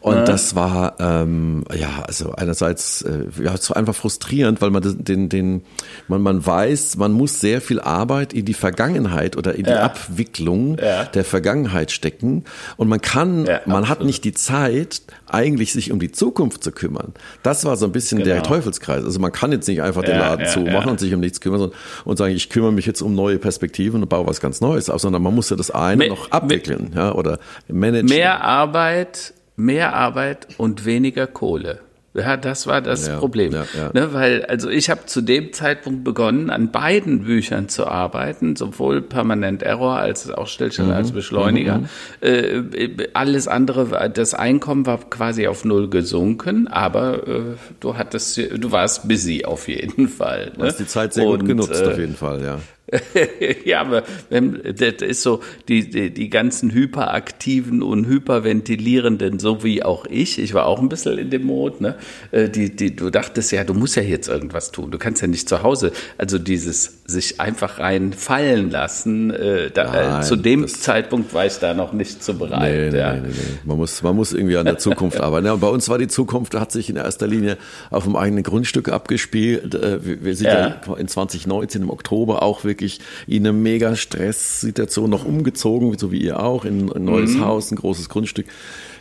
[SPEAKER 1] Und ja. das war, ähm, ja, also einerseits äh, ja, so einfach frustrierend, weil man den, den, man, man weiß, man muss sehr viel Arbeit in die Vergangenheit oder in die ja. Abwicklung ja. der Vergangenheit stecken. Und man kann, man absolut. hat nicht die Zeit, eigentlich sich um die Zukunft zu kümmern. Das war so ein bisschen genau. der Teufelskreis. Also man kann jetzt nicht einfach den Laden zumachen und sich um nichts kümmern und sagen, ich kümmere mich jetzt um neue Perspektiven und baue was ganz Neues auf, sondern man muss ja das eine noch noch abwickeln ja, oder managen.
[SPEAKER 2] Mehr Arbeit, mehr Arbeit und weniger Kohle. Ja, das war das ja, Problem. Ja, ja. Ne, weil, also ich habe zu dem Zeitpunkt begonnen, an beiden Büchern zu arbeiten, sowohl Permanent Error als auch Stillstand mhm. als Beschleuniger. Mhm. Äh, alles andere, das Einkommen war quasi auf null gesunken, aber äh, du hattest, du warst busy auf jeden Fall. Ne?
[SPEAKER 1] Du hast die Zeit sehr Und, gut genutzt, äh, auf jeden Fall, ja.
[SPEAKER 2] ja, aber das ist so, die, die, die ganzen hyperaktiven und hyperventilierenden, so wie auch ich, ich war auch ein bisschen in dem Mode, ne? Äh, die, die, du dachtest ja, du musst ja jetzt irgendwas tun, du kannst ja nicht zu Hause, also dieses sich einfach rein fallen lassen, äh, da, äh, Nein, zu dem Zeitpunkt war ich da noch nicht so bereit. Nee, ja. nee, nee,
[SPEAKER 1] nee. Man, muss, man muss irgendwie an der Zukunft arbeiten. Ja, bei uns war die Zukunft, hat sich in erster Linie auf dem eigenen Grundstück abgespielt. Äh, wir sind ja, ja in 2019 im Oktober auch wirklich wirklich in eine mega Stresssituation noch umgezogen, so wie ihr auch, in ein neues mhm. Haus, ein großes Grundstück.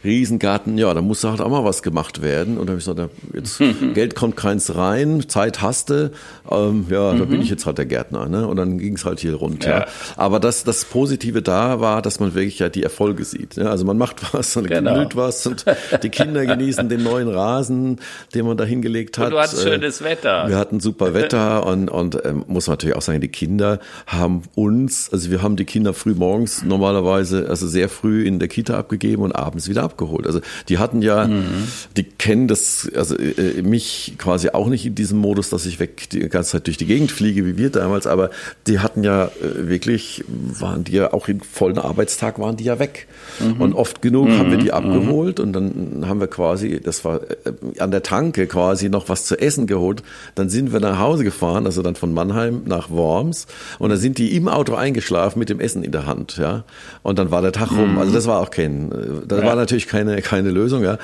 [SPEAKER 1] Riesengarten, ja, da muss halt auch mal was gemacht werden. Und da habe ich gesagt, jetzt Geld kommt keins rein, Zeit hasste, ähm, ja, mhm. da bin ich jetzt halt der Gärtner, ne? Und dann ging es halt hier rund. Ja. ja. Aber das, das Positive da war, dass man wirklich ja die Erfolge sieht. Ja? Also man macht was und genau. gemüht was und die Kinder genießen den neuen Rasen, den man da hingelegt hat. Und
[SPEAKER 2] du hattest äh, schönes Wetter.
[SPEAKER 1] Wir hatten super Wetter und, und ähm, muss man natürlich auch sagen, die Kinder haben uns, also wir haben die Kinder früh morgens normalerweise, also sehr früh in der Kita abgegeben und abends wieder abgeholt. Also die hatten ja, mhm. die kennen das, also äh, mich quasi auch nicht in diesem Modus, dass ich weg die ganze Zeit durch die Gegend fliege, wie wir damals, aber die hatten ja äh, wirklich, waren die ja auch in vollen Arbeitstag waren die ja weg. Mhm. Und oft genug mhm. haben wir die mhm. abgeholt und dann haben wir quasi, das war äh, an der Tanke quasi noch was zu essen geholt. Dann sind wir nach Hause gefahren, also dann von Mannheim nach Worms und dann sind die im Auto eingeschlafen mit dem Essen in der Hand, ja. Und dann war der Tag rum. Also das war auch kein, das ja. war natürlich keine, keine Lösung, ja.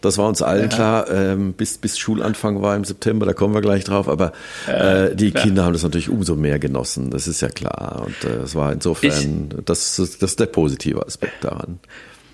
[SPEAKER 1] Das war uns allen ja. klar, ähm, bis, bis Schulanfang war im September, da kommen wir gleich drauf, aber äh, die klar. Kinder haben das natürlich umso mehr genossen, das ist ja klar. Und äh, es war insofern, ich, das, das ist der positive Aspekt daran.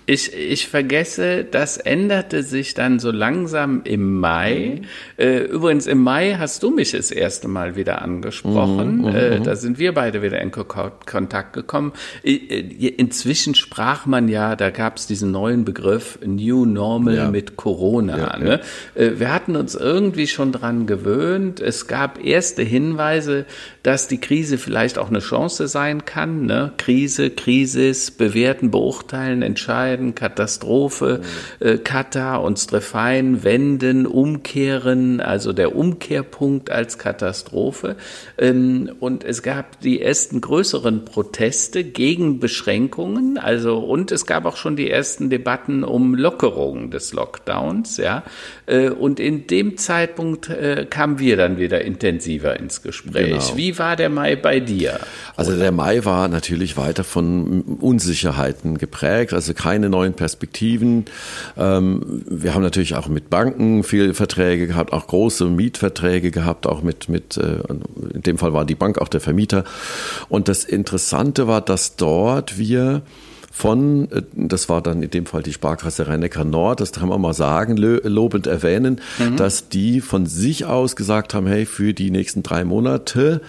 [SPEAKER 2] Ich, ich vergesse, das änderte sich dann so langsam im Mai. Mhm. Äh, übrigens, im Mai hast du mich das erste Mal wieder angesprochen. Mhm, mhm äh, mhm. da sind wir beide wieder in Kontakt gekommen. Äh, inzwischen sprach man ja, da gab es diesen neuen Begriff New Normal ja. mit Corona. Ja, ne? ja. Äh, wir hatten uns irgendwie schon dran gewöhnt. Es gab erste Hinweise, dass die Krise vielleicht auch eine Chance sein kann. Ne? Krise, Krisis, bewerten, beurteilen, entscheiden, Katastrophe, mhm. äh, Kata und Strefein, wenden, umkehren, also der Umkehrpunkt als Katastrophe. Ähm, und es gab die ersten größeren Proteste gegen Beschränkungen, also und es gab auch schon die ersten Debatten um Lockerung des Lockdowns, ja. Äh, und in dem Zeitpunkt äh, kamen wir dann wieder intensiver ins Gespräch. Genau. Wie war der Mai bei dir?
[SPEAKER 1] Also der Mai war natürlich weiter von Unsicherheiten geprägt, also keine neuen Perspektiven. Ähm, wir haben natürlich auch mit Banken viele Verträge gehabt, auch große Mietverträge gehabt, auch mit, mit äh, in dem Fall war die Bank auch der Vermieter. Und das Interessante war, dass dort wir von, äh, das war dann in dem Fall die Sparkasse Rhein-Neckar Nord, das kann man mal sagen, lobend erwähnen, mhm. dass die von sich aus gesagt haben, hey, für die nächsten drei Monate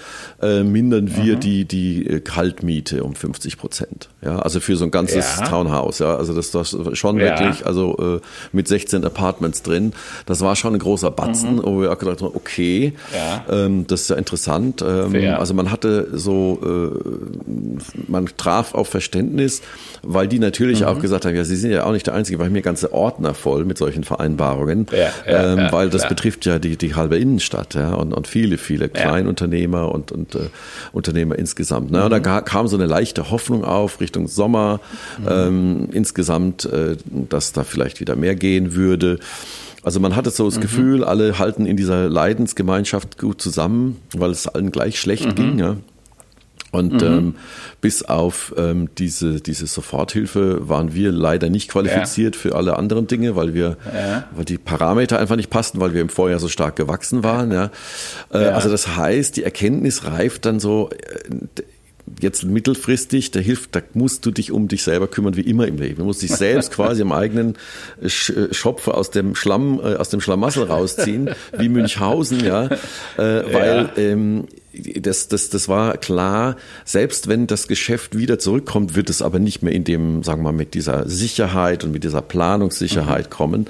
[SPEAKER 1] äh, mindern wir mhm. die, die äh, Kaltmiete um 50 Prozent. Ja, also für so ein ganzes ja. Townhouse, ja, also das, das schon ja. wirklich, also äh, mit 16 Apartments drin, das war schon ein großer Batzen, mhm. wo wir auch gedacht haben, okay, ja. ähm, das ist ja interessant. Ähm, also man hatte so, äh, man traf auf Verständnis, weil die natürlich mhm. auch gesagt haben, ja, sie sind ja auch nicht der Einzige, weil mir ganze Ordner voll mit solchen Vereinbarungen, ja, ja, ähm, ja, weil das betrifft ja die, die halbe Innenstadt ja, und, und viele, viele Kleinunternehmer und, und äh, Unternehmer insgesamt. Ne? Mhm. Und da kam so eine leichte Hoffnung auf Richtung Sommer mhm. ähm, insgesamt, äh, dass da vielleicht wieder mehr gehen würde. Also man hatte so das mhm. Gefühl, alle halten in dieser Leidensgemeinschaft gut zusammen, weil es allen gleich schlecht mhm. ging. Ja? Und mhm. ähm, bis auf ähm, diese, diese Soforthilfe waren wir leider nicht qualifiziert ja. für alle anderen Dinge, weil wir, ja. weil die Parameter einfach nicht passten, weil wir im Vorjahr so stark gewachsen waren. Ja. Äh, ja. Also das heißt, die Erkenntnis reift dann so, äh, jetzt mittelfristig, da hilft, da musst du dich um dich selber kümmern, wie immer im Leben. Du musst dich selbst quasi im eigenen Schopf aus dem Schlamm, äh, aus dem Schlamassel rausziehen, wie Münchhausen, ja, äh, weil ähm, das, das, das war klar, selbst wenn das Geschäft wieder zurückkommt, wird es aber nicht mehr in dem, sagen wir mal, mit dieser Sicherheit und mit dieser Planungssicherheit mhm. kommen.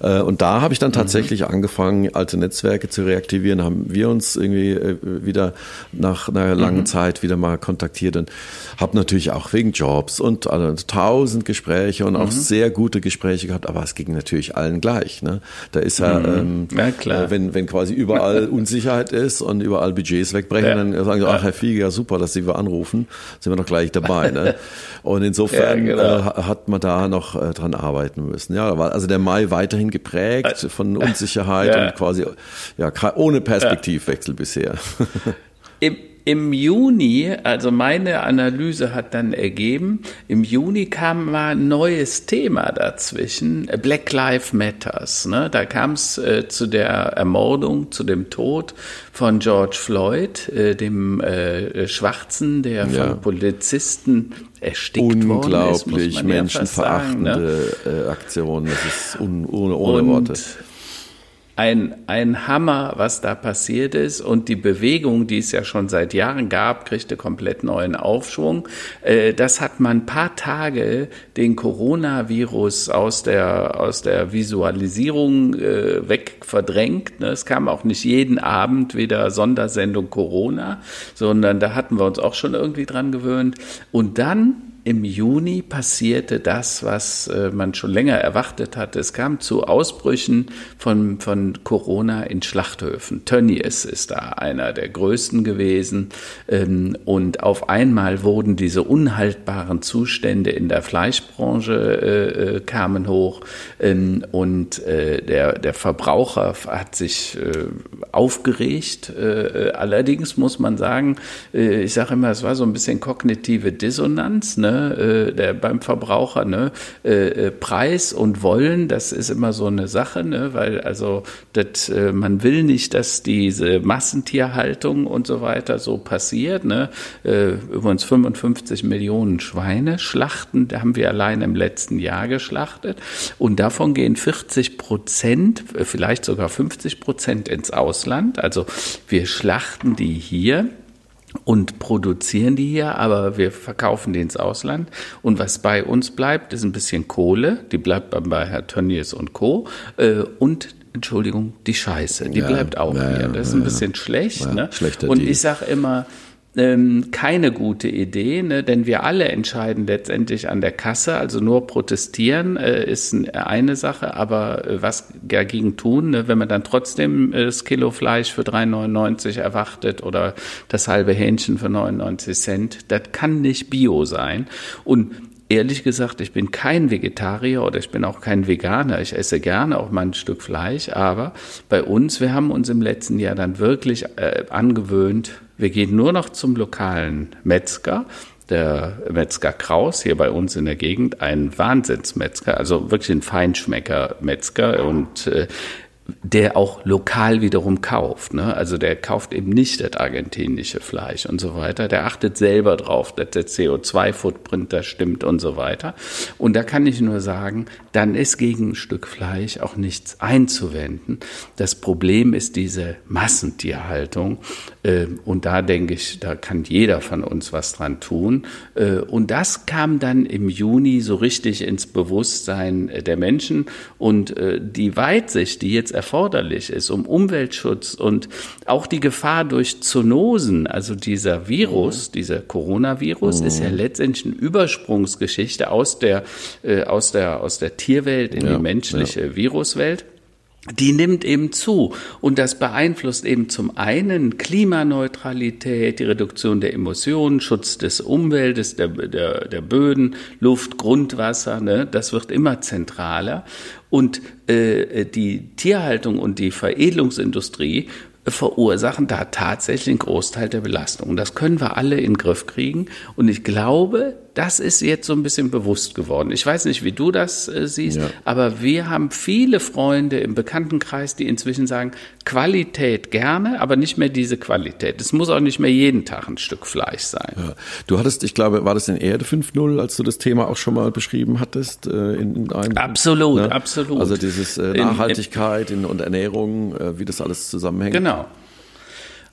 [SPEAKER 1] Äh, und da habe ich dann mhm. tatsächlich mhm. angefangen, alte Netzwerke zu reaktivieren, haben wir uns irgendwie äh, wieder nach einer langen mhm. Zeit wieder mal kontaktiert und habe natürlich auch wegen Jobs und also tausend Gespräche und auch mhm. sehr gute Gespräche gehabt, aber es ging natürlich allen gleich. Ne? Da ist ja, mhm. ähm, ja klar. Äh, wenn, wenn quasi überall Unsicherheit ist und überall Budgets wegbrechen, ja. dann sagen sie, ach Herr Fieger, ja, super, dass Sie wir anrufen, sind wir doch gleich dabei. Ne? Und insofern ja, genau. äh, hat man da noch äh, dran arbeiten müssen. Ja, war also der Mai weiterhin geprägt äh, von Unsicherheit und quasi ja ohne Perspektivwechsel bisher.
[SPEAKER 2] Im, im Juni, also meine Analyse hat dann ergeben, im Juni kam mal ein neues Thema dazwischen, Black Lives Matters. Ne? Da kam es äh, zu der Ermordung, zu dem Tod von George Floyd, äh, dem äh, Schwarzen, der ja. von Polizisten erstickt
[SPEAKER 1] Unglaublich
[SPEAKER 2] worden
[SPEAKER 1] ist. Unglaublich menschenverachtende sagen, ne? Äh, Aktion, das ist un, ohne, ohne Worte
[SPEAKER 2] ein, ein Hammer, was da passiert ist. Und die Bewegung, die es ja schon seit Jahren gab, kriegte komplett neuen Aufschwung. Äh, das hat man ein paar Tage den Coronavirus aus der, aus der Visualisierung äh, weg verdrängt. Ne? Es kam auch nicht jeden Abend wieder Sondersendung Corona, sondern da hatten wir uns auch schon irgendwie dran gewöhnt. Und dann im Juni passierte das, was äh, man schon länger erwartet hatte. Es kam zu Ausbrüchen von, von Corona in Schlachthöfen. Tönnies ist da einer der größten gewesen. Ähm, und auf einmal wurden diese unhaltbaren Zustände in der Fleischbranche äh, äh kamen hoch. Ähm, und der, der Verbraucher hat sich aufgeregt. Allerdings muss man sagen, ich sage immer, es war so ein bisschen kognitive Dissonanz. Ne? Äh, der, beim Verbraucher, ne? Äh, äh, Preis und Wollen, das ist immer so eine Sache, ne? weil also das, man will nicht, dass diese Massentierhaltung und so weiter so passiert. Ne? Übrigens 55 Millionen Schweine schlachten, haben wir allein im letzten Jahr geschlachtet und davon gehen 40 Prozent, vielleicht sogar 50 Prozent ins Ausland. Also wir schlachten die hier und produzieren die hier, aber wir verkaufen die ins Ausland. Und was bei uns bleibt, ist ein bisschen Kohle, die bleibt bei Herr Tönnies und Co. Äh, und Entschuldigung, die Scheiße, die ja, bleibt auch ja, hier. Das ist ein bisschen schlecht. ne? Und ich sage immer, ähm, keine gute Idee, ne? denn wir alle entscheiden letztendlich an der Kasse. Also nur protestieren äh, ist eine Sache, aber äh, was dagegen tun, ne? wenn man dann trotzdem äh, das Kilo Fleisch für 3,99 erwartet oder das halbe Hähnchen für 99 Cent, das kann nicht Bio sein. Und ehrlich gesagt, ich bin kein Vegetarier oder ich bin auch kein Veganer. Ich esse gerne auch mal ein Stück Fleisch, aber bei uns, wir haben uns im letzten Jahr dann wirklich äh, angewöhnt, wir gehen nur noch zum lokalen Metzger, der Metzger Kraus hier bei uns in der Gegend, ein Wahnsinnsmetzger, also wirklich ein Feinschmecker-Metzger. Und äh, der auch lokal wiederum kauft. Ne? Also der kauft eben nicht das argentinische Fleisch und so weiter. Der achtet selber drauf, dass der CO2-Footprint da stimmt und so weiter. Und da kann ich nur sagen, dann ist gegen ein Stück Fleisch auch nichts einzuwenden. Das Problem ist diese Massentierhaltung. Äh, und da denke ich, da kann jeder von uns was dran tun. Äh, und das kam dann im Juni so richtig ins Bewusstsein der Menschen. Und äh, die Weitsicht, die jetzt erforderlich ist, um Umweltschutz und auch die Gefahr durch Zoonosen, also dieser Virus, mhm. dieser Coronavirus, mhm. ist ja letztendlich eine Übersprungsgeschichte aus der, äh, aus der, aus der Tierwelt in ja, die menschliche ja. Viruswelt die nimmt eben zu. Und das beeinflusst eben zum einen Klimaneutralität, die Reduktion der Emissionen, Schutz des Umweltes, der, der, der Böden, Luft, Grundwasser. Ne? Das wird immer zentraler. Und äh, die Tierhaltung und die Veredelungsindustrie verursachen da tatsächlich einen Großteil der Belastung. Das können wir alle in den Griff kriegen. Und ich glaube, das ist jetzt so ein bisschen bewusst geworden. Ich weiß nicht, wie du das äh, siehst, ja. aber wir haben viele Freunde im Bekanntenkreis, die inzwischen sagen, Qualität gerne, aber nicht mehr diese Qualität. Es muss auch nicht mehr jeden Tag ein Stück Fleisch sein. Ja.
[SPEAKER 1] Du hattest, ich glaube, war das in Erde 5.0, als du das Thema auch schon mal beschrieben hattest? Äh, in, in einem,
[SPEAKER 2] absolut, ne? absolut.
[SPEAKER 1] Also dieses äh, Nachhaltigkeit in, in, und Ernährung, äh, wie das alles zusammenhängt.
[SPEAKER 2] Genau.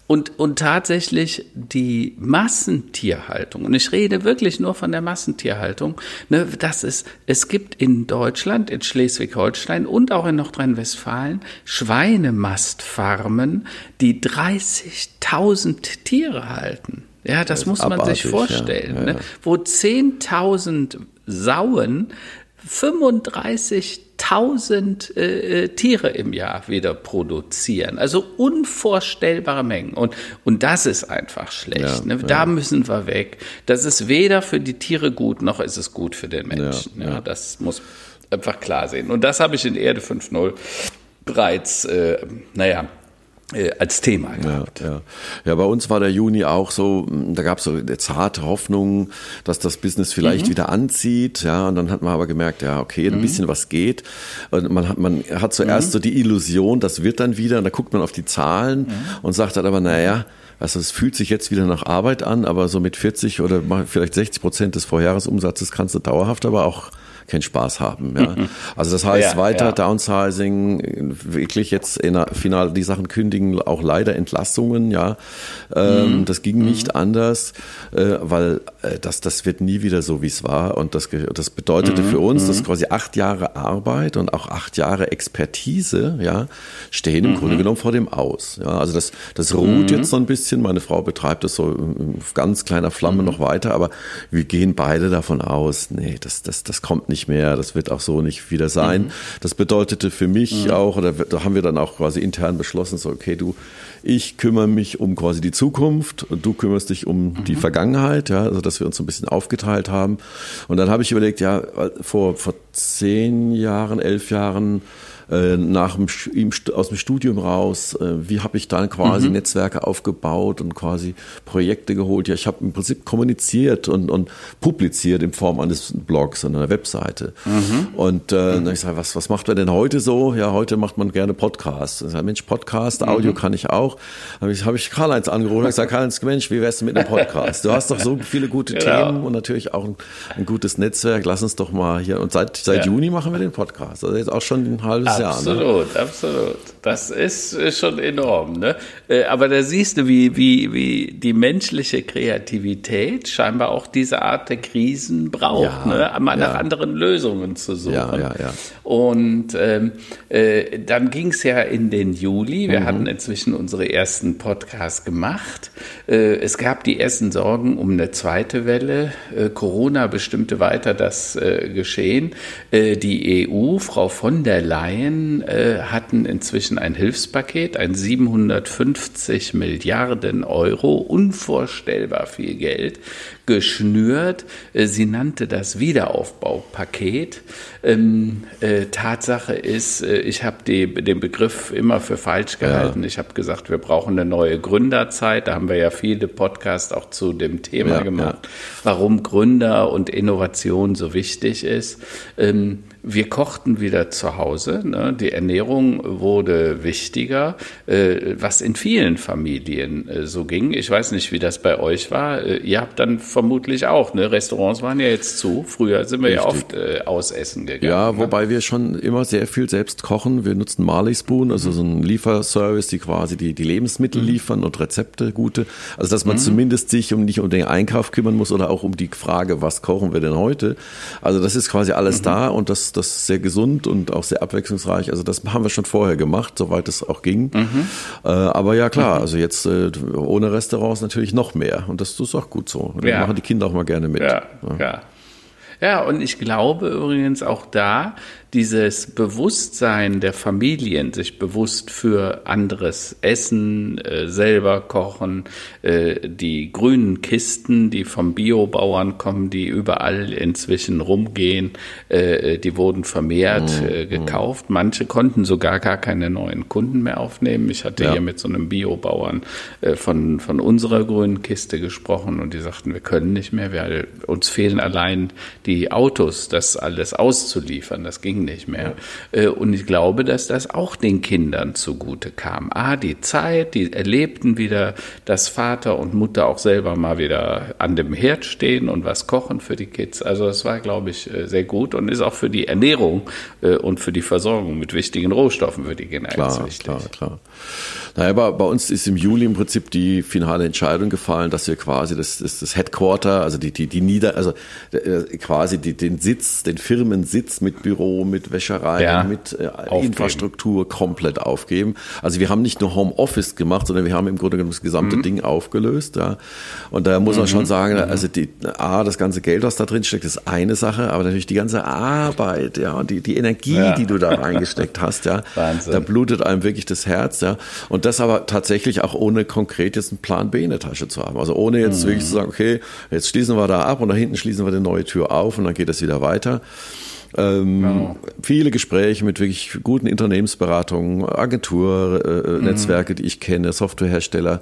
[SPEAKER 2] Und, und tatsächlich die Massentierhaltung, und ich rede wirklich nur von der Massentierhaltung, ne, das ist, es gibt in Deutschland, in Schleswig-Holstein und auch in Nordrhein-Westfalen Schweinemastfarmen, die 30.000 Tiere halten. Ja, das, das muss man sich vorstellen, ja, ne? ja. Ne? wo 10.000 Sauen 35 tausend äh, äh, Tiere im Jahr wieder produzieren. Also unvorstellbare Mengen. Und, und das ist einfach schlecht. Ja, ne? Da ja. müssen wir weg. Das ist weder für die Tiere gut, noch ist es gut für den Menschen. Ja, das muss einfach klar sehen. Und das habe ich in Erde 5.0 bereits, äh, naja, als Thema gehabt.
[SPEAKER 1] Ja, ja. ja, bei uns war der Juni auch so, da gab es so zarte Hoffnung, dass das Business vielleicht mhm. wieder anzieht. Ja, und dann hat man aber gemerkt, ja, okay, ein mhm. bisschen was geht. Und man hat, man hat zuerst mhm. so die Illusion, das wird dann wieder, und da guckt man auf die Zahlen mhm. und sagt dann aber, naja, also es fühlt sich jetzt wieder nach Arbeit an, aber so mit 40 oder vielleicht 60 Prozent des Vorjahresumsatzes kannst du dauerhaft aber auch keinen Spaß haben. Ja. Also das heißt
[SPEAKER 2] Ja,
[SPEAKER 1] weiter
[SPEAKER 2] ja.
[SPEAKER 1] Downsizing, wirklich jetzt in der Final die Sachen kündigen, auch leider Entlassungen, ja. Ähm,
[SPEAKER 2] Mhm.
[SPEAKER 1] Das ging nicht anders, äh, weil äh, das, das wird nie wieder so, wie es war. Und das, das bedeutete
[SPEAKER 2] Mhm.
[SPEAKER 1] für uns, dass quasi acht Jahre Arbeit und auch acht Jahre Expertise, ja, stehen im
[SPEAKER 2] Mhm.
[SPEAKER 1] Grunde genommen vor dem Aus. Ja, also das, das ruht jetzt so ein bisschen. Meine Frau betreibt das so in ganz kleiner Flamme
[SPEAKER 2] Mhm.
[SPEAKER 1] noch weiter, aber wir gehen beide davon aus, nee, das, das, das kommt nicht mehr, das wird auch so nicht wieder sein.
[SPEAKER 2] Mhm.
[SPEAKER 1] Das bedeutete für mich auch, oder da haben wir dann auch quasi intern beschlossen, so, okay, du, ich kümmere mich um quasi die Zukunft und du kümmerst dich um
[SPEAKER 2] Mhm.
[SPEAKER 1] die Vergangenheit, ja, also dass wir uns so ein bisschen aufgeteilt haben. Und dann habe ich überlegt, ja, vor, vor zehn Jahren, elf Jahren, äh, nach dem, im aus dem Studium raus, äh, wie habe ich dann quasi Netzwerke aufgebaut und quasi Projekte geholt. Ja, ich habe im Prinzip kommuniziert und, und publiziert in Form eines Blogs und einer Webseite. Und äh, dann hab ich sage, was, was macht man denn heute so? Ja, heute macht man gerne Podcasts. Ich sage, Mensch, Podcast, Audio kann ich auch. Habe ich, hab ich Karl-Heinz angerufen und gesagt, Karl-Heinz, Mensch, wie wär's denn mit einem Podcast? Du hast doch so viele gute
[SPEAKER 2] Genau.
[SPEAKER 1] Themen und natürlich auch ein, ein gutes Netzwerk. Lass uns doch mal hier. Und seit, seit
[SPEAKER 2] Ja.
[SPEAKER 1] Juni machen wir den Podcast. Also jetzt auch schon ein halbes Jahr. Ne?
[SPEAKER 2] Absolut, absolut. Das ist äh, schon enorm. Ne? Äh, Aber da siehst du, wie, wie, wie die menschliche Kreativität scheinbar auch diese Art der Krisen braucht,
[SPEAKER 1] Ja,
[SPEAKER 2] ne? mal nach
[SPEAKER 1] ja.
[SPEAKER 2] anderen Lösungen zu suchen.
[SPEAKER 1] Ja, ja, ja.
[SPEAKER 2] Und ähm, äh, dann ging es ja in den Juli.
[SPEAKER 1] Mhm.
[SPEAKER 2] Wir hatten inzwischen unsere ersten Podcasts gemacht. Äh, es gab die ersten Sorgen um eine zweite Welle. Äh, Corona bestimmte weiter das äh, Geschehen. Die EU, Frau von der Leyen, hatten inzwischen ein Hilfspaket, ein 750 Milliarden Euro, unvorstellbar viel Geld, geschnürt. Äh, Sie nannte das Wiederaufbaupaket. Ähm, äh, Tatsache ist, äh, ich habe den Begriff immer für falsch gehalten. Ich habe gesagt, wir brauchen eine neue Gründerzeit. Da haben wir ja viele Podcasts auch zu dem Thema
[SPEAKER 1] Ja,
[SPEAKER 2] gemacht, warum Gründer und Innovation so wichtig ist. Ähm, wir kochten wieder zu Hause. Ne? Die Ernährung wurde wichtiger, äh, was in vielen Familien äh, so ging. Ich weiß nicht, wie das bei euch war. Äh, ihr habt dann vermutlich auch, ne? Restaurants waren ja jetzt zu. Früher sind wir ja
[SPEAKER 1] Richtig.
[SPEAKER 2] oft äh, ausessen gegangen.
[SPEAKER 1] Ja,
[SPEAKER 2] ne?
[SPEAKER 1] wobei wir schon immer sehr viel selbst kochen. Wir nutzen Marley Spoon, also so einen Lieferservice, die quasi die, die Lebensmittel
[SPEAKER 2] Mhm.
[SPEAKER 1] liefern und Rezepte, gute. Also dass man zumindest sich um nicht um den Einkauf kümmern muss oder auch um die Frage, was kochen wir denn heute. Also das ist quasi alles
[SPEAKER 2] Mhm.
[SPEAKER 1] da und das, das ist sehr gesund und auch sehr abwechslungsreich. Also das haben wir schon vorher gemacht, soweit es auch ging.
[SPEAKER 2] Mhm.
[SPEAKER 1] Äh, aber ja klar, also jetzt äh, ohne Restaurants natürlich noch mehr und das, ist auch gut so. Da
[SPEAKER 2] Ja.
[SPEAKER 1] machen die Kinder auch mal gerne mit.
[SPEAKER 2] Ja, ja. Ja, und ich glaube übrigens auch da, dieses Bewusstsein der Familien, sich bewusst für anderes Essen, äh, selber kochen, äh, die grünen Kisten, die vom Biobauern kommen, die überall inzwischen rumgehen, äh, die wurden vermehrt äh, gekauft. Manche konnten sogar gar keine neuen Kunden mehr aufnehmen. Ich hatte
[SPEAKER 1] Ja.
[SPEAKER 2] hier mit so einem Biobauern äh, von, von unserer grünen Kiste gesprochen und die sagten, wir können nicht mehr, wir, uns fehlen allein die Autos, das alles auszuliefern. Das ging nicht mehr. Äh, Und ich glaube, dass das auch den Kindern zugute kam. Ah, die Zeit, die erlebten wieder, dass Vater und Mutter auch selber mal wieder an dem Herd stehen und was kochen für die Kids. Also das war, glaube ich, äh, sehr gut und ist auch für die Ernährung äh, und für die Versorgung mit wichtigen Rohstoffen für die Kinder ganz
[SPEAKER 1] Klar,
[SPEAKER 2] wichtig.
[SPEAKER 1] klar, klar. Naja, aber bei uns ist im Juli im Prinzip die finale Entscheidung gefallen, dass wir quasi das, das, das Headquarter, also die, die, die Nieder, also äh, quasi die, den Sitz, den Firmensitz mit Büro, mit Wäscherei,
[SPEAKER 2] Ja,
[SPEAKER 1] mit äh. Infrastruktur komplett aufgeben. Also wir haben nicht nur Homeoffice gemacht, sondern wir haben im Grunde genommen das
[SPEAKER 2] Mhm.
[SPEAKER 1] gesamte Ding aufgelöst. Ja. Und da muss man schon sagen, also die, A, das ganze Geld, was da drin steckt, ist eine Sache, aber natürlich die ganze Arbeit, ja, und die, die Energie,
[SPEAKER 2] Ja.
[SPEAKER 1] die du da reingesteckt hast, ja,
[SPEAKER 2] Wahnsinn.
[SPEAKER 1] da blutet einem wirklich das Herz, ja. Und das aber tatsächlich auch ohne konkret jetzt einen Plan B in der Tasche zu haben. Also ohne jetzt wirklich zu sagen, okay, jetzt schließen wir da ab und da hinten schließen wir die neue Tür auf und dann geht es wieder weiter. Ähm, wow. Viele Gespräche mit wirklich guten Unternehmensberatungen, Agenturnetzwerke, äh, mhm. die ich kenne, Softwarehersteller.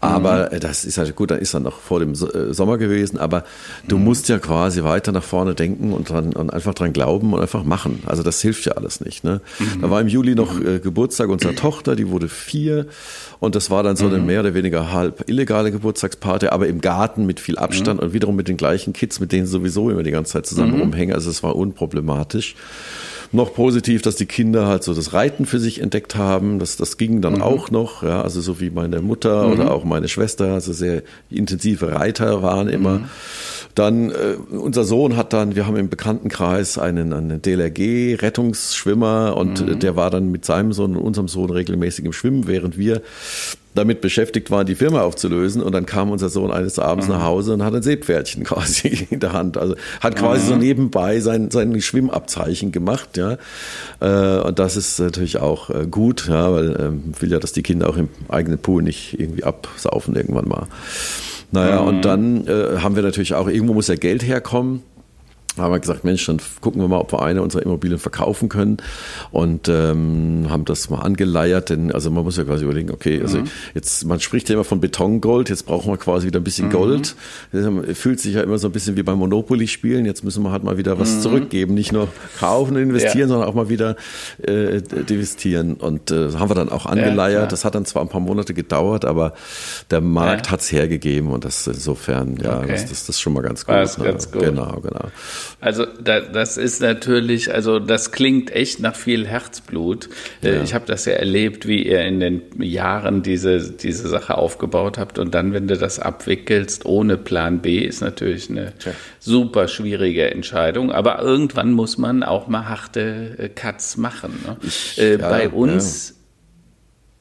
[SPEAKER 1] Aber mhm. das ist halt gut, dann ist dann noch vor dem äh, Sommer gewesen. Aber du mhm. musst ja quasi weiter nach vorne denken und, dran, und einfach dran glauben und einfach machen. Also das hilft ja alles nicht. Ne? Mhm. Da war im Juli noch äh, Geburtstag unserer Tochter, die wurde vier. Und das war dann so eine mhm. mehr oder weniger halb illegale Geburtstagsparty, aber im Garten mit viel Abstand mhm. und wiederum mit den gleichen Kids, mit denen sowieso immer die ganze Zeit zusammen mhm. rumhängen. Also es war unproblematisch. Noch positiv, dass die Kinder halt so das Reiten für sich entdeckt haben. Das, das ging dann mhm. auch noch, ja, also so wie meine Mutter mhm. oder auch meine Schwester, also sehr intensive Reiter waren immer. Mhm. Dann äh, unser Sohn hat dann, wir haben im Bekanntenkreis einen, einen DLRG-Rettungsschwimmer und mhm. der war dann mit seinem Sohn und unserem Sohn regelmäßig im Schwimmen, während wir damit beschäftigt waren, die Firma aufzulösen. Und dann kam unser Sohn eines Abends mhm. nach Hause und hat ein Seepferdchen quasi in der Hand. Also hat quasi mhm. so nebenbei sein, sein Schwimmabzeichen gemacht, ja. Äh, und das ist natürlich auch äh, gut, ja, weil ähm, will ja, dass die Kinder auch im eigenen Pool nicht irgendwie absaufen irgendwann mal. Naja, mhm. und dann äh, haben wir natürlich auch, irgendwo muss ja Geld herkommen haben wir gesagt, Mensch, dann gucken wir mal, ob wir eine unserer Immobilien verkaufen können und ähm, haben das mal angeleiert, denn also man muss ja quasi überlegen, okay, also mhm. jetzt, man spricht ja immer von Betongold, jetzt brauchen wir quasi wieder ein bisschen mhm. Gold. Das fühlt sich ja immer so ein bisschen wie beim Monopoly-Spielen, jetzt müssen wir halt mal wieder was mhm. zurückgeben, nicht nur kaufen und investieren, ja. sondern auch mal wieder äh, investieren und äh, haben wir dann auch angeleiert. Ja, das hat dann zwar ein paar Monate gedauert, aber der Markt ja. hat es hergegeben und das insofern, ja, okay. das, das, das ist schon mal ganz gut.
[SPEAKER 2] Ne? Ganz gut.
[SPEAKER 1] Genau, genau.
[SPEAKER 2] Also da, das ist natürlich, also das klingt echt nach viel Herzblut. Äh, ja. Ich habe das ja erlebt, wie ihr in den Jahren diese, diese Sache aufgebaut habt und dann, wenn du das abwickelst ohne Plan B, ist natürlich eine Tja. super schwierige Entscheidung. Aber irgendwann muss man auch mal harte äh, Cuts machen. Ne? Ich, äh, ja, bei uns ja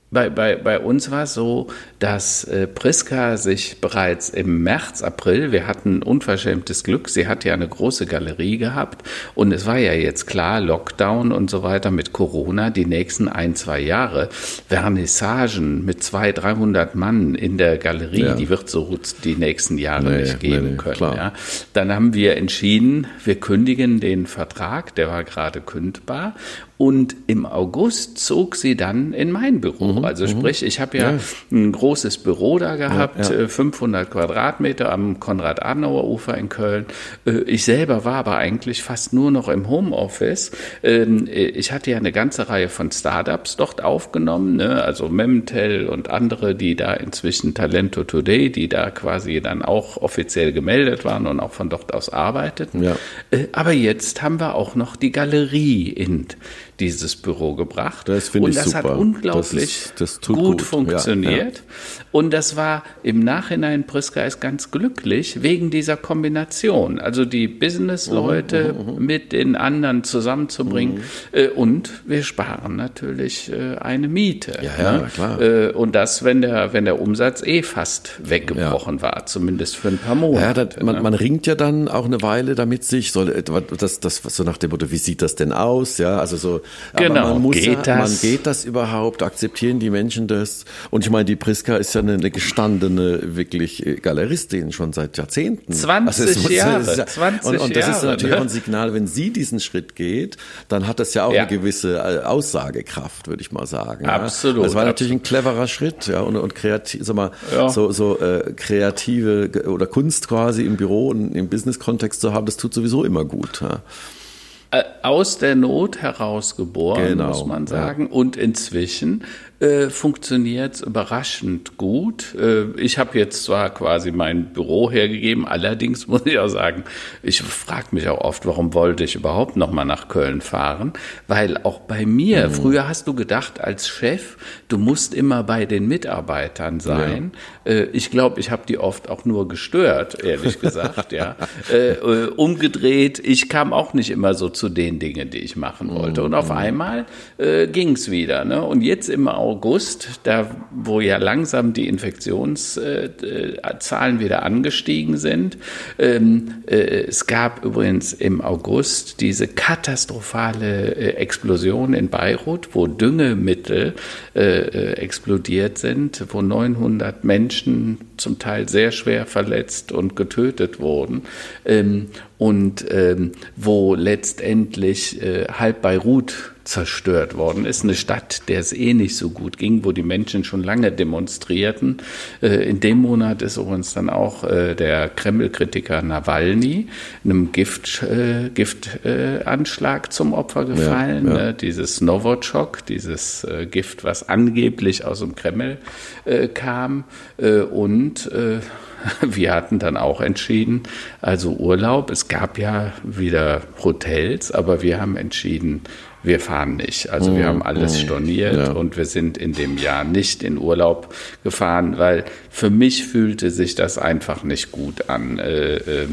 [SPEAKER 2] bei, bei, bei uns war es so, dass äh, Priska sich bereits im März, April, wir hatten unverschämtes Glück, sie hat ja eine große Galerie gehabt und es war ja jetzt klar, Lockdown und so weiter mit Corona, die nächsten ein, zwei Jahre, Vernissagen mit zwei, 300 Mann in der Galerie, ja. die wird so die nächsten Jahre nee, nicht geben nee, nee, können. Ja. Dann haben wir entschieden, wir kündigen den Vertrag, der war gerade kündbar und im August zog sie dann in mein Büro. Mhm, also mhm. sprich, ich habe ja, ja, ein großes Büro da gehabt, ja, ja. 500 äh, Quadratmeter am Konrad-Adenauer-Ufer in Köln. Äh, ich selber war aber eigentlich fast nur noch im Homeoffice. Ähm, äh, ich hatte ja eine ganze Reihe von Startups dort aufgenommen, ne? also Memtel und andere, die da inzwischen Talento Today, die da quasi dann auch offiziell gemeldet waren und auch von dort aus arbeiteten. Aber jetzt haben wir auch noch die Galerie in dieses Büro gebracht.
[SPEAKER 1] Das finde ich
[SPEAKER 2] super.
[SPEAKER 1] Und das
[SPEAKER 2] hat unglaublich das ist, das gut, gut, funktioniert. Ja, ja. Und das war im Nachhinein, Priska ist ganz glücklich wegen dieser Kombination. Also die Business-Leute mhm, mhm, mhm. mit den anderen zusammenzubringen. Äh, und wir sparen natürlich äh, eine Miete.
[SPEAKER 1] Ja, ja, ne? klar.
[SPEAKER 2] Äh, und das, wenn der, wenn der Umsatz eh fast weggebrochen ja. war, zumindest für ein paar Monate.
[SPEAKER 1] Ja, das, man, ne? man ringt ja dann auch eine Weile damit sich, soll, das, das, so nach dem Motto, wie sieht das denn aus? Ja, also so,
[SPEAKER 2] genau. man muss geht
[SPEAKER 1] ja,
[SPEAKER 2] das?
[SPEAKER 1] man geht das überhaupt? Akzeptieren die Menschen das? Und ich meine, die Priska ist ja eine, eine gestandene, wirklich äh, Galeristin schon seit Jahrzehnten.
[SPEAKER 2] 20 also Jahre. Ja,
[SPEAKER 1] 20 und, und das ist natürlich ne? auch ein Signal, wenn sie diesen Schritt geht, dann hat das ja auch ja. eine gewisse äh, Aussagekraft, würde ich mal sagen.
[SPEAKER 2] Absolut.
[SPEAKER 1] Das war natürlich ein cleverer Schritt, ja, und, und kreativ, sag mal, ja. so, so äh, kreative oder Kunst quasi im Büro und im Business-Kontext zu haben, das tut sowieso immer gut. Ja.
[SPEAKER 2] Äh, aus der Not heraus geboren, genau, muss man sagen. Ja. Und inzwischen äh, funktioniert überraschend gut. Äh, ich habe jetzt zwar quasi mein Büro hergegeben, allerdings muss ich auch sagen, ich frage mich auch oft, warum wollte ich überhaupt noch mal nach Köln fahren? Weil auch bei mir, mhm. früher hast du gedacht als Chef, du musst immer bei den Mitarbeitern sein. Ja. Äh, ich glaube, ich habe die oft auch nur gestört, ehrlich gesagt. ja, äh, äh, umgedreht, ich kam auch nicht immer so zu den Dingen, die ich machen wollte. Und auf mhm. einmal äh, ging's wieder. Ne? Und jetzt immer August, da wo ja langsam die Infektionszahlen wieder angestiegen sind. Ähm, äh, es gab übrigens im August diese katastrophale äh, Explosion in Beirut, wo Düngemittel äh, explodiert sind, wo 900 Menschen zum Teil sehr schwer verletzt und getötet wurden. Und ähm, wo letztendlich äh, halb Beirut zerstört worden ist. Eine Stadt, der es eh nicht so gut ging, wo die Menschen schon lange demonstrierten. Äh, in dem Monat ist übrigens dann auch äh, der Kreml-Kritiker Nawalny einem Gift, äh, Giftanschlag zum Opfer gefallen. Ja, ja. Dieses Novichok, dieses Gift, was angeblich aus dem Kreml kam. und wir hatten dann auch entschieden, also Urlaub, es gab ja wieder Hotels, aber wir haben entschieden, wir fahren nicht. Also wir haben alles mhm. storniert ja. und wir sind in dem Jahr nicht in Urlaub gefahren, weil für mich fühlte sich das einfach nicht gut an. Äh, äh,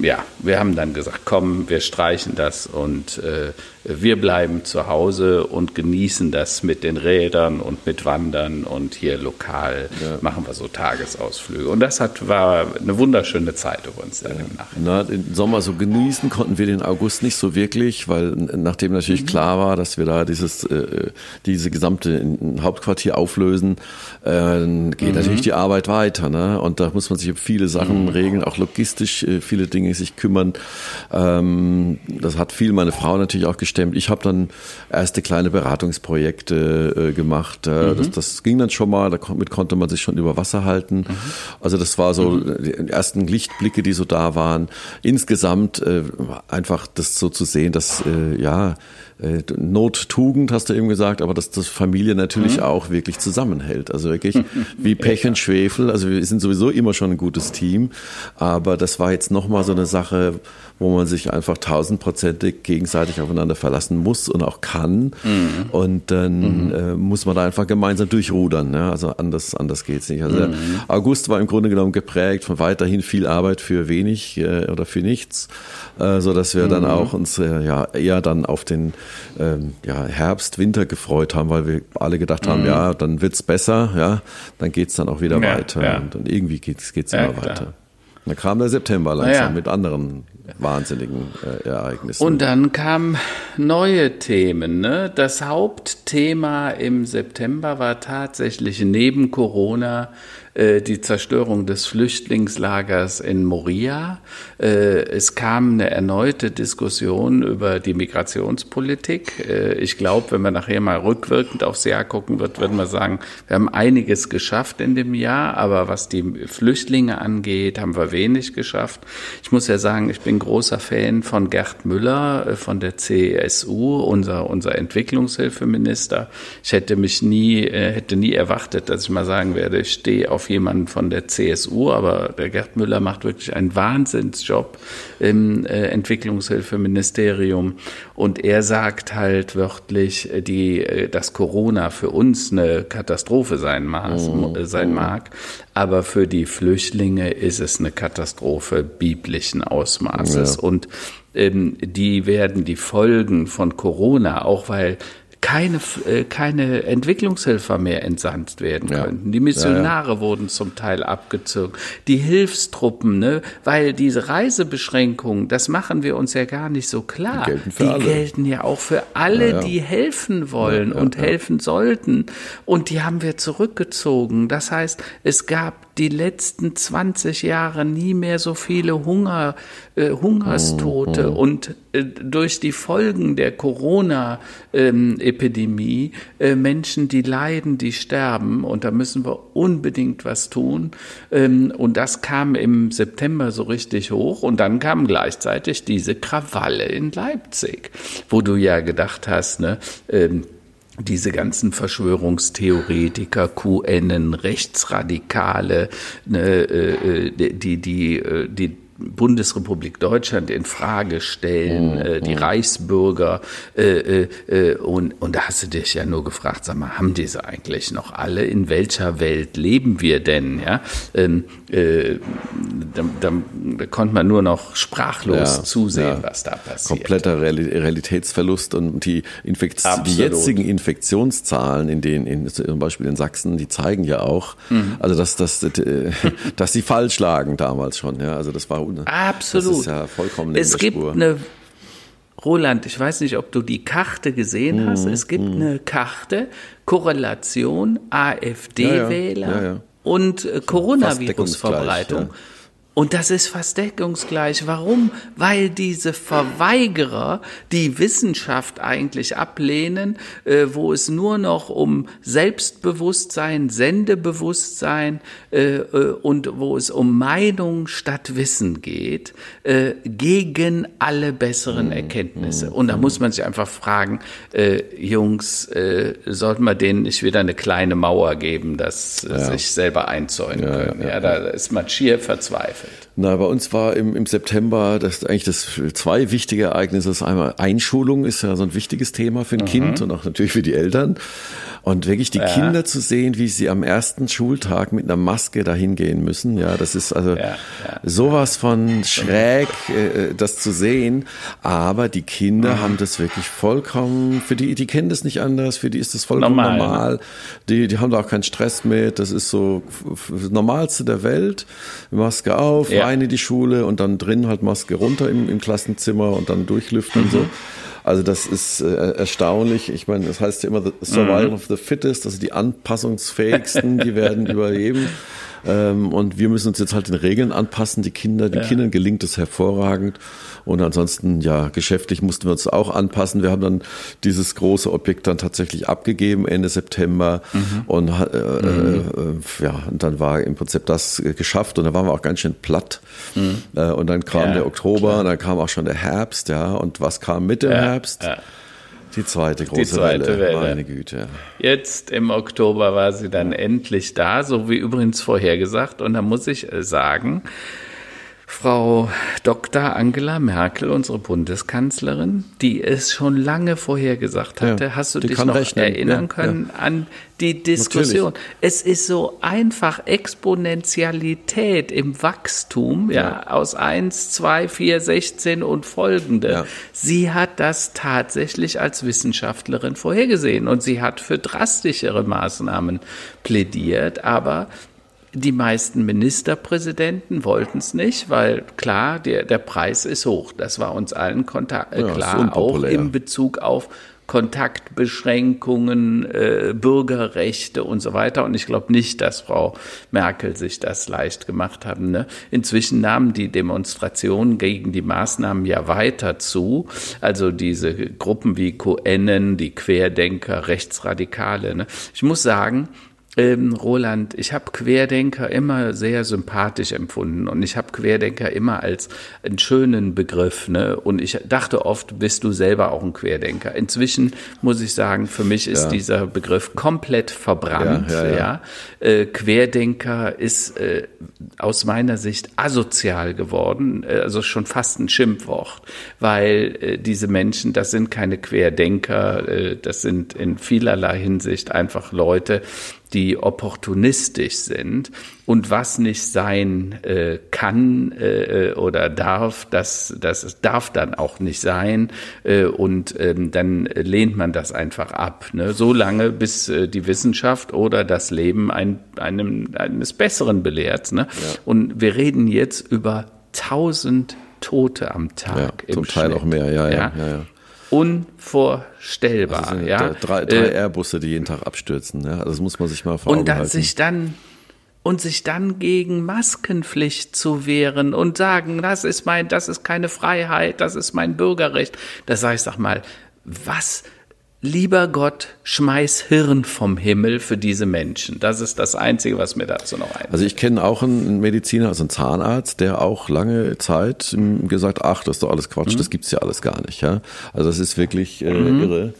[SPEAKER 2] ja, wir haben dann gesagt, komm, wir streichen das und äh, wir bleiben zu Hause und genießen das mit den Rädern und mit Wandern und hier lokal ja. machen wir so Tagesausflüge. Und das hat, war eine wunderschöne Zeit übrigens dann
[SPEAKER 1] ja. im Nachhinein. Na, den Sommer so genießen konnten wir den August nicht so wirklich, weil nachdem natürlich mhm. klar war, dass wir da dieses, äh, diese gesamte Hauptquartier auflösen, äh, geht mhm. natürlich die Arbeit weiter. Ne? Und da muss man sich um viele Sachen mhm. regeln, auch logistisch äh, viele Dinge sich kümmern. Ähm, das hat viel meine Frau natürlich auch gestemmt. Ich habe dann erste kleine Beratungsprojekte äh, gemacht. Mhm. das, das ging dann schon mal, damit konnte man sich schon über Wasser halten. Mhm. Also das war so mhm. die ersten Lichtblicke, die so da waren. Insgesamt äh, einfach das so zu sehen, dass äh, ja äh, Nottugend, hast du eben gesagt, aber dass das Familie natürlich mhm. auch wirklich zusammenhält. Also wirklich wie Pech und Schwefel. Also wir sind sowieso immer schon ein gutes Team, aber das war jetzt nochmal so eine Sache, wo man sich einfach tausendprozentig gegenseitig aufeinander verlassen muss und auch kann. Mhm. Und dann mhm. äh, muss man da einfach gemeinsam durchrudern. Ja? Also anders, anders geht's nicht. Also mhm. August war im Grunde genommen geprägt von weiterhin viel Arbeit für wenig äh, oder für nichts, äh, so dass wir dann mhm. auch uns äh, ja eher dann auf den ähm, ja, Herbst, Winter gefreut haben, weil wir alle gedacht haben, mhm. ja, dann wird's besser, ja, dann geht's dann auch wieder ja, weiter. Ja. Und, und, irgendwie geht's, geht's ja, immer klar. weiter. Dann kam der September langsam mit anderen wahnsinnigen äh, Ereignissen.
[SPEAKER 2] Und dann kamen neue Themen. Ne? Das Hauptthema im September war tatsächlich neben Corona äh, die Zerstörung des Flüchtlingslagers in Moria. Äh, es kam eine erneute Diskussion über die Migrationspolitik. Äh, ich glaube, wenn man nachher mal rückwirkend aufs Jahr gucken wird, wird man sagen, wir haben einiges geschafft in dem Jahr, aber was die Flüchtlinge angeht, haben wir wenig geschafft. Ich muss ja sagen, ich bin großer Fan von Gerd Müller von der CSU, unser, unser Entwicklungshilfeminister. Ich hätte mich nie, hätte nie erwartet, dass ich mal sagen werde, ich stehe auf jemanden von der CSU, aber der Gerd Müller macht wirklich einen Wahnsinnsjob im äh, Entwicklungshilfeministerium. Und er sagt halt wörtlich, äh, die, äh, dass Corona für uns eine Katastrophe sein, maß, mhm. sein mhm. mag, aber für die Flüchtlinge ist es eine Katastrophe biblischen Ausmaßes. Ja. Und ähm, die werden die Folgen von Corona, auch weil keine, äh, keine Entwicklungshelfer mehr entsandt werden ja. könnten. Die Missionare ja, ja. wurden zum Teil abgezogen. Die Hilfstruppen, ne, weil diese Reisebeschränkungen, das machen wir uns ja gar nicht so klar. Die gelten, die alle. gelten ja auch für alle, die helfen wollen und helfen sollten. Und die haben wir zurückgezogen. Das heißt, es gab die letzten 20 Jahre nie mehr so viele Hunger, äh, Hungerstote. Mhm. Und äh, durch die Folgen der Corona-Epidemie äh, Menschen, die leiden, die sterben. Und da müssen wir unbedingt was tun. Ähm, und das kam im September so richtig hoch. Und dann kamen gleichzeitig diese Krawalle in Leipzig, wo du ja gedacht hast, ne, ähm, diese ganzen Verschwörungstheoretiker, QN, Rechtsradikale, ne, äh, äh die, die, äh, die Bundesrepublik Deutschland in Frage stellen, mhm. äh, die mhm. Reichsbürger äh, äh, äh, und, und da hast du dich ja nur gefragt, sag mal, haben diese eigentlich noch alle? In welcher Welt leben wir denn? Ja, ähm, äh, da, da, da, konnte man nur noch sprachlos ja, zusehen, ja. was da passiert.
[SPEAKER 1] Kompletter Realitätsverlust und die, Infekt die jetzigen Infektionszahlen in den, in, zum Beispiel in Sachsen, die zeigen ja auch, mhm. also dass, dass, dass sie falsch lagen damals schon. Ja, also das war
[SPEAKER 2] Ne? Absolut. Das ist
[SPEAKER 1] ja vollkommen
[SPEAKER 2] Es gibt Spur. eine Roland, ich weiß nicht, ob du die Karte gesehen mhm. hast. Es gibt mhm. eine Karte, Korrelation AfD-Wähler ja, ja. ja, und äh, Coronavirus-Verbreitung. Und das ist fast deckungsgleich. Warum? Weil diese Verweigerer die Wissenschaft eigentlich ablehnen, äh, wo es nur noch um Selbstbewusstsein, Sendebewusstsein äh, äh, und wo es um Meinung statt Wissen geht, äh, gegen alle besseren mhm. Erkenntnisse. Und da muss man sich einfach fragen, äh, Jungs, äh, sollten wir denen nicht wieder eine kleine Mauer geben, dass ja. sich selber einzäunen ja, können? Ja, ja, da ist man schier verzweifelt. Perfect.
[SPEAKER 1] Na, bei uns war im, im September das eigentlich das zwei wichtige Ereignisse. Das einmal Einschulung ist ja so ein wichtiges Thema für ein mhm. Kind und auch natürlich für die Eltern. Und wirklich die ja. Kinder zu sehen, wie sie am ersten Schultag mit einer Maske dahin gehen müssen, ja, das ist also ja, ja. sowas von schräg, äh, das zu sehen. Aber die Kinder mhm. haben das wirklich vollkommen, für die, die kennen das nicht anders, für die ist das vollkommen normal. normal. Die, die haben da auch keinen Stress mit. Das ist so das Normalste der Welt. Maske auf, rein in die Schule und dann drin halt Maske runter im, im Klassenzimmer und dann durchlüften mhm. und so. Also das ist äh, erstaunlich. Ich meine, das heißt ja immer the survival mhm. of the fittest, also die anpassungsfähigsten, die werden überleben. Ähm, und wir müssen uns jetzt halt den Regeln anpassen. Die Kinder, den ja. Kindern gelingt es hervorragend. Und ansonsten, ja, geschäftlich mussten wir uns auch anpassen. Wir haben dann dieses große Objekt dann tatsächlich abgegeben Ende September. Mhm. Und äh, mhm. äh, ja, und dann war im Prinzip das geschafft. Und da waren wir auch ganz schön platt. Mhm. Äh, und dann kam ja, der Oktober, klar. und dann kam auch schon der Herbst, ja. Und was kam mit dem Herbst? Die zweite große Die zweite Welle. Welle. Meine Güte.
[SPEAKER 2] Jetzt im Oktober war sie dann endlich da, so wie übrigens vorhergesagt. Und da muss ich äh, sagen, Frau Dr. Angela Merkel, unsere Bundeskanzlerin, die es schon lange vorher gesagt hatte. Ja, Hast du dich noch rechnen. erinnern ja, können ja. an die Diskussion? Natürlich. Es ist so einfach Exponentialität im Wachstum, ja, aus 1, 2, 4, 16 und folgende. Sie hat das tatsächlich als Wissenschaftlerin vorhergesehen und sie hat für drastischere Maßnahmen plädiert, aber die meisten Ministerpräsidenten wollten es nicht, weil klar, der, der Preis ist hoch. Das war uns allen Kontakt, äh, klar, auch in Bezug auf Kontaktbeschränkungen, äh, Bürgerrechte und so weiter. Und ich glaube nicht, dass Frau Merkel sich das leicht gemacht haben. Ne? Inzwischen nahmen die Demonstrationen gegen die Maßnahmen ja weiter zu. Also diese Gruppen wie QNen, die Querdenker, Rechtsradikale. Ne? Ich muss sagen, ähm, Roland, ich habe Querdenker immer sehr sympathisch empfunden und ich habe Querdenker immer als einen schönen Begriff. Ne? Und ich dachte oft, bist du selber auch ein Querdenker. Inzwischen muss ich sagen, für mich ist ja. dieser Begriff komplett verbrannt. Ja, ja. Äh, Querdenker ist äh, aus meiner Sicht asozial geworden, äh, also schon fast ein Schimpfwort, weil äh, diese Menschen, das sind keine Querdenker, äh, das sind in vielerlei Hinsicht einfach Leute, die opportunistisch sind und was nicht sein äh, kann äh, oder darf, das, das darf dann auch nicht sein äh, und ähm, dann lehnt man das einfach ab. Ne? So lange, bis äh, die Wissenschaft oder das Leben ein, einem, eines Besseren belehrt. Ne? Ja. Und wir reden jetzt über tausend Tote am Tag.
[SPEAKER 1] Ja, zum Teil Schnitt. auch mehr, ja, ja. ja. ja, ja
[SPEAKER 2] unvorstellbar. Also ja?
[SPEAKER 1] Drei, drei äh, Airbusse, die jeden Tag abstürzen. Ja? Das muss man sich mal vor
[SPEAKER 2] Und
[SPEAKER 1] dann
[SPEAKER 2] sich dann und sich dann gegen Maskenpflicht zu wehren und sagen, das ist mein, das ist keine Freiheit, das ist mein Bürgerrecht. Das sage ich, sag mal, was lieber Gott, schmeiß Hirn vom Himmel für diese Menschen. Das ist das Einzige, was mir dazu noch einfällt.
[SPEAKER 1] Also ich kenne auch einen Mediziner, also einen Zahnarzt, der auch lange Zeit gesagt, ach, das ist doch alles Quatsch, mhm. das gibt's ja alles gar nicht. Ja? Also das ist wirklich äh, mhm. irre.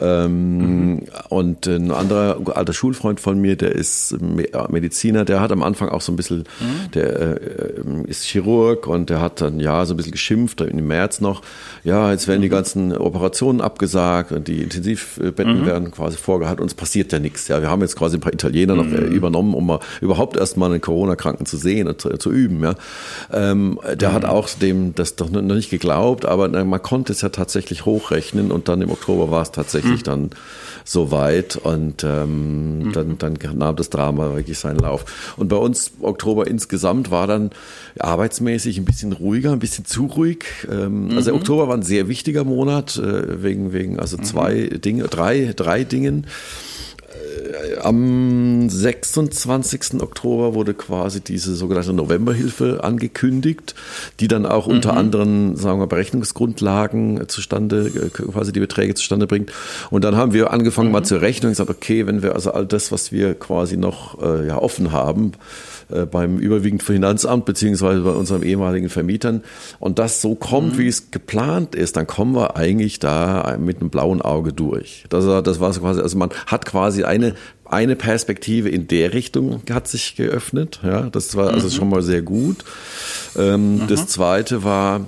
[SPEAKER 1] Ähm, mhm. Und ein anderer alter Schulfreund von mir, der ist Mediziner, der hat am Anfang auch so ein bisschen, mhm. der äh, ist Chirurg und der hat dann ja so ein bisschen geschimpft im März noch, ja, jetzt werden die mhm. ganzen Operationen abgesagt und die Intensivbetten mhm. werden quasi vorgehalten und es passiert ja nichts. Ja, wir haben jetzt quasi ein paar Italiener noch äh, mhm. übernommen, um mal überhaupt erstmal einen Corona-Kranken zu sehen und zu, zu üben. Ja. Ähm, der hat mhm. auch dem das doch noch nicht geglaubt, aber man konnte es ja tatsächlich hochrechnen und dann im Oktober war es tatsächlich tatsächlich mhm. dann so weit und ähm, mhm. dann, dann nahm das Drama wirklich seinen Lauf. Und bei uns Oktober insgesamt war dann arbeitsmäßig ein bisschen ruhiger, ein bisschen zu ruhig. Ähm, mhm. Also Oktober war ein sehr wichtiger Monat äh, wegen wegen also mhm. zwei Dinge, drei drei Dingen am 26. Oktober wurde quasi diese sogenannte Novemberhilfe angekündigt, die dann auch unter mhm. anderem, sagen wir, Berechnungsgrundlagen zustande, äh, quasi die Beträge zustande bringt. Und dann haben wir angefangen mhm. mal zu rechnen und gesagt, okay, wenn wir also all das, was wir quasi noch äh, ja, offen haben, äh, beim überwiegend Finanzamt beziehungsweise bei unseren ehemaligen Vermietern und das so kommt, mhm. wie es geplant ist, dann kommen wir eigentlich da mit einem blauen Auge durch. Das, das war so quasi, also man hat quasi eine eine Perspektive in der Richtung hat sich geöffnet. Ja, das war also mhm. schon mal sehr gut. Ähm, mhm. Das zweite war,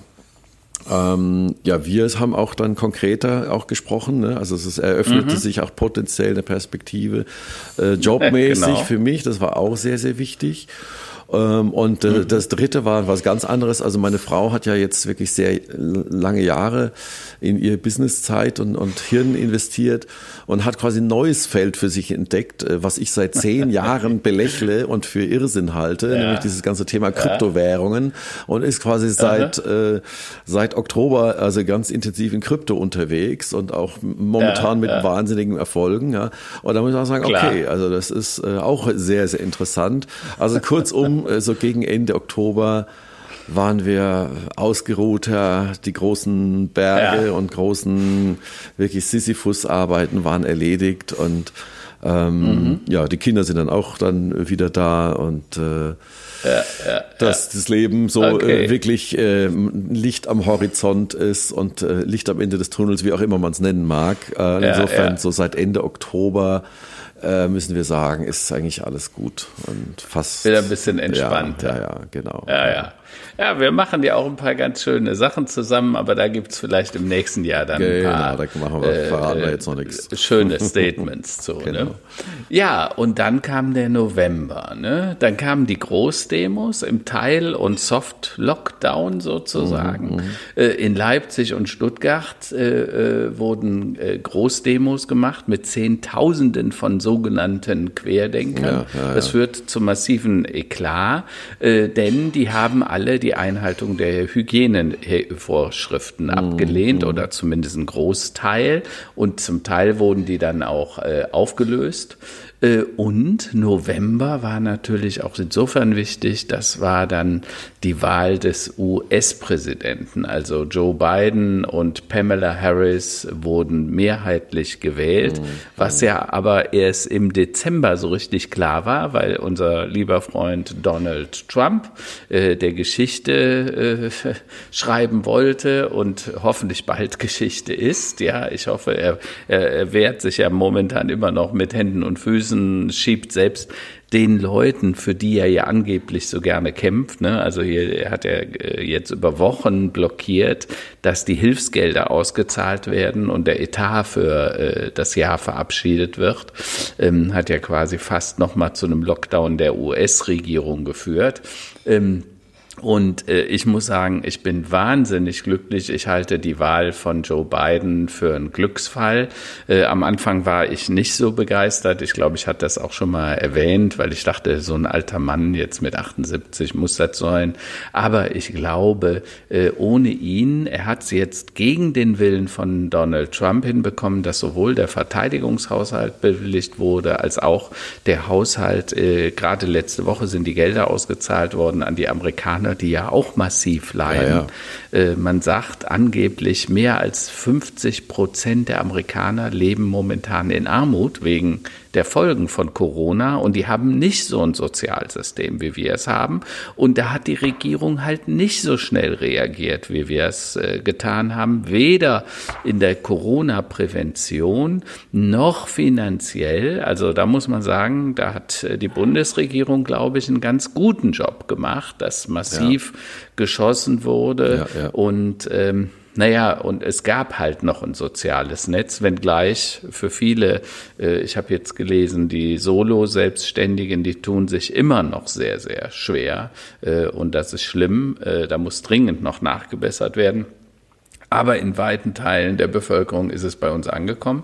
[SPEAKER 1] ähm, ja, wir haben auch dann konkreter auch gesprochen. Ne? Also es eröffnete mhm. sich auch potenziell eine Perspektive äh, jobmäßig genau. für mich. Das war auch sehr, sehr wichtig. Ähm, und äh, mhm. das dritte war was ganz anderes. Also meine Frau hat ja jetzt wirklich sehr lange Jahre in ihr Businesszeit und, und Hirn investiert und hat quasi ein neues Feld für sich entdeckt, äh, was ich seit zehn Jahren belächle und für Irrsinn halte, ja. nämlich dieses ganze Thema Kryptowährungen und ist quasi seit, äh, seit Oktober also ganz intensiv in Krypto unterwegs und auch momentan ja, mit ja. wahnsinnigen Erfolgen. Ja. Und da muss man sagen, Klar. okay, also das ist äh, auch sehr, sehr interessant. Also kurzum, äh, so gegen Ende Oktober waren wir ausgeruhter, die großen Berge ja. und großen wirklich Sisyphus-Arbeiten waren erledigt und ähm, mhm. ja, die Kinder sind dann auch dann wieder da und äh, ja, ja, dass das Leben so äh, okay. äh, wirklich äh, Licht am Horizont ist und äh, Licht am Ende des Tunnels, wie auch immer man es nennen mag. Äh, insofern so seit Ende Oktober äh, müssen wir sagen, ist eigentlich alles gut und fast
[SPEAKER 2] wieder ein bisschen entspannt.
[SPEAKER 1] Ja, ja, ja genau.
[SPEAKER 2] Ja, ja. Ja, wir machen ja auch ein paar ganz schöne Sachen zusammen, aber da gibt es vielleicht im nächsten Jahr dann ein
[SPEAKER 1] genau,
[SPEAKER 2] paar
[SPEAKER 1] da machen wir, verraten wir jetzt noch nichts.
[SPEAKER 2] Äh, schöne Statements zu. Ne? genau. ne? Ja, und dann kam der November. Ne? Dann kamen die Großdemos im Teil- und Soft-Lockdown sozusagen. Mhm, mhm. äh, in Leipzig und Stuttgart äh, äh, wurden äh, Großdemos gemacht mit Zehntausenden von sogenannten Querdenkern. Ja, ja, ja. Das führt zu massiven Eklat, äh, denn die haben alle die Einhaltung der Hygienevorschriften mhm. abgelehnt oder zumindest ein Großteil. Und zum Teil wurden die dann auch äh, aufgelöst. Äh, und November war natürlich auch insofern wichtig, das war dann die Wahl des US-Präsidenten. Also Joe Biden und Pamela Harris wurden mehrheitlich gewählt, mhm. was ja aber erst im Dezember so richtig klar war, weil unser lieber Freund Donald Trump äh, der Geschichte äh, schreiben wollte und hoffentlich bald Geschichte ist. Ja, ich hoffe, er, er, wehrt sich ja momentan immer noch mit Händen und Füßen schiebt, selbst den Leuten, für die er ja angeblich so gerne kämpft. Ne? Also hier hat er äh, jetzt über Wochen blockiert, dass die Hilfsgelder ausgezahlt werden und der Etat für äh, das Jahr verabschiedet wird. Ähm, hat ja quasi fast nochmal zu einem Lockdown der US-Regierung geführt. Ähm, und äh, ich muss sagen, ich bin wahnsinnig glücklich. Ich halte die Wahl von Joe Biden für einen Glücksfall. Äh, am Anfang war ich nicht so begeistert. Ich glaube, ich hatte das auch schon mal erwähnt, weil ich dachte, so ein alter Mann jetzt mit 78 muss das sein. Aber ich glaube, äh, ohne ihn, er hat es jetzt gegen den Willen von Donald Trump hinbekommen, dass sowohl der Verteidigungshaushalt bewilligt wurde, als auch der Haushalt. Äh, gerade letzte Woche sind die Gelder ausgezahlt worden an die Amerikaner Amerikaner, die ja auch massiv leiden. Ja, ja. Äh, man sagt angeblich, mehr als 50 Prozent der Amerikaner leben momentan in Armut wegen der Folgen von Corona und die haben nicht so ein Sozialsystem, wie wir es haben. Und da hat die Regierung halt nicht so schnell reagiert, wie wir es äh, getan haben, weder in der Corona-Prävention noch finanziell. Also da muss man sagen, da hat äh, die Bundesregierung, glaube ich, einen ganz guten Job gemacht, dass massiv ja. geschossen wurde ja, ja. und ähm, naja, und es gab halt noch ein soziales Netz, wenngleich für viele, äh, ich habe jetzt gelesen, die Solo-Selbstständigen, die tun sich immer noch sehr, sehr schwer. Äh, und das ist schlimm. Äh, da muss dringend noch nachgebessert werden. Aber in weiten Teilen der Bevölkerung ist es bei uns angekommen.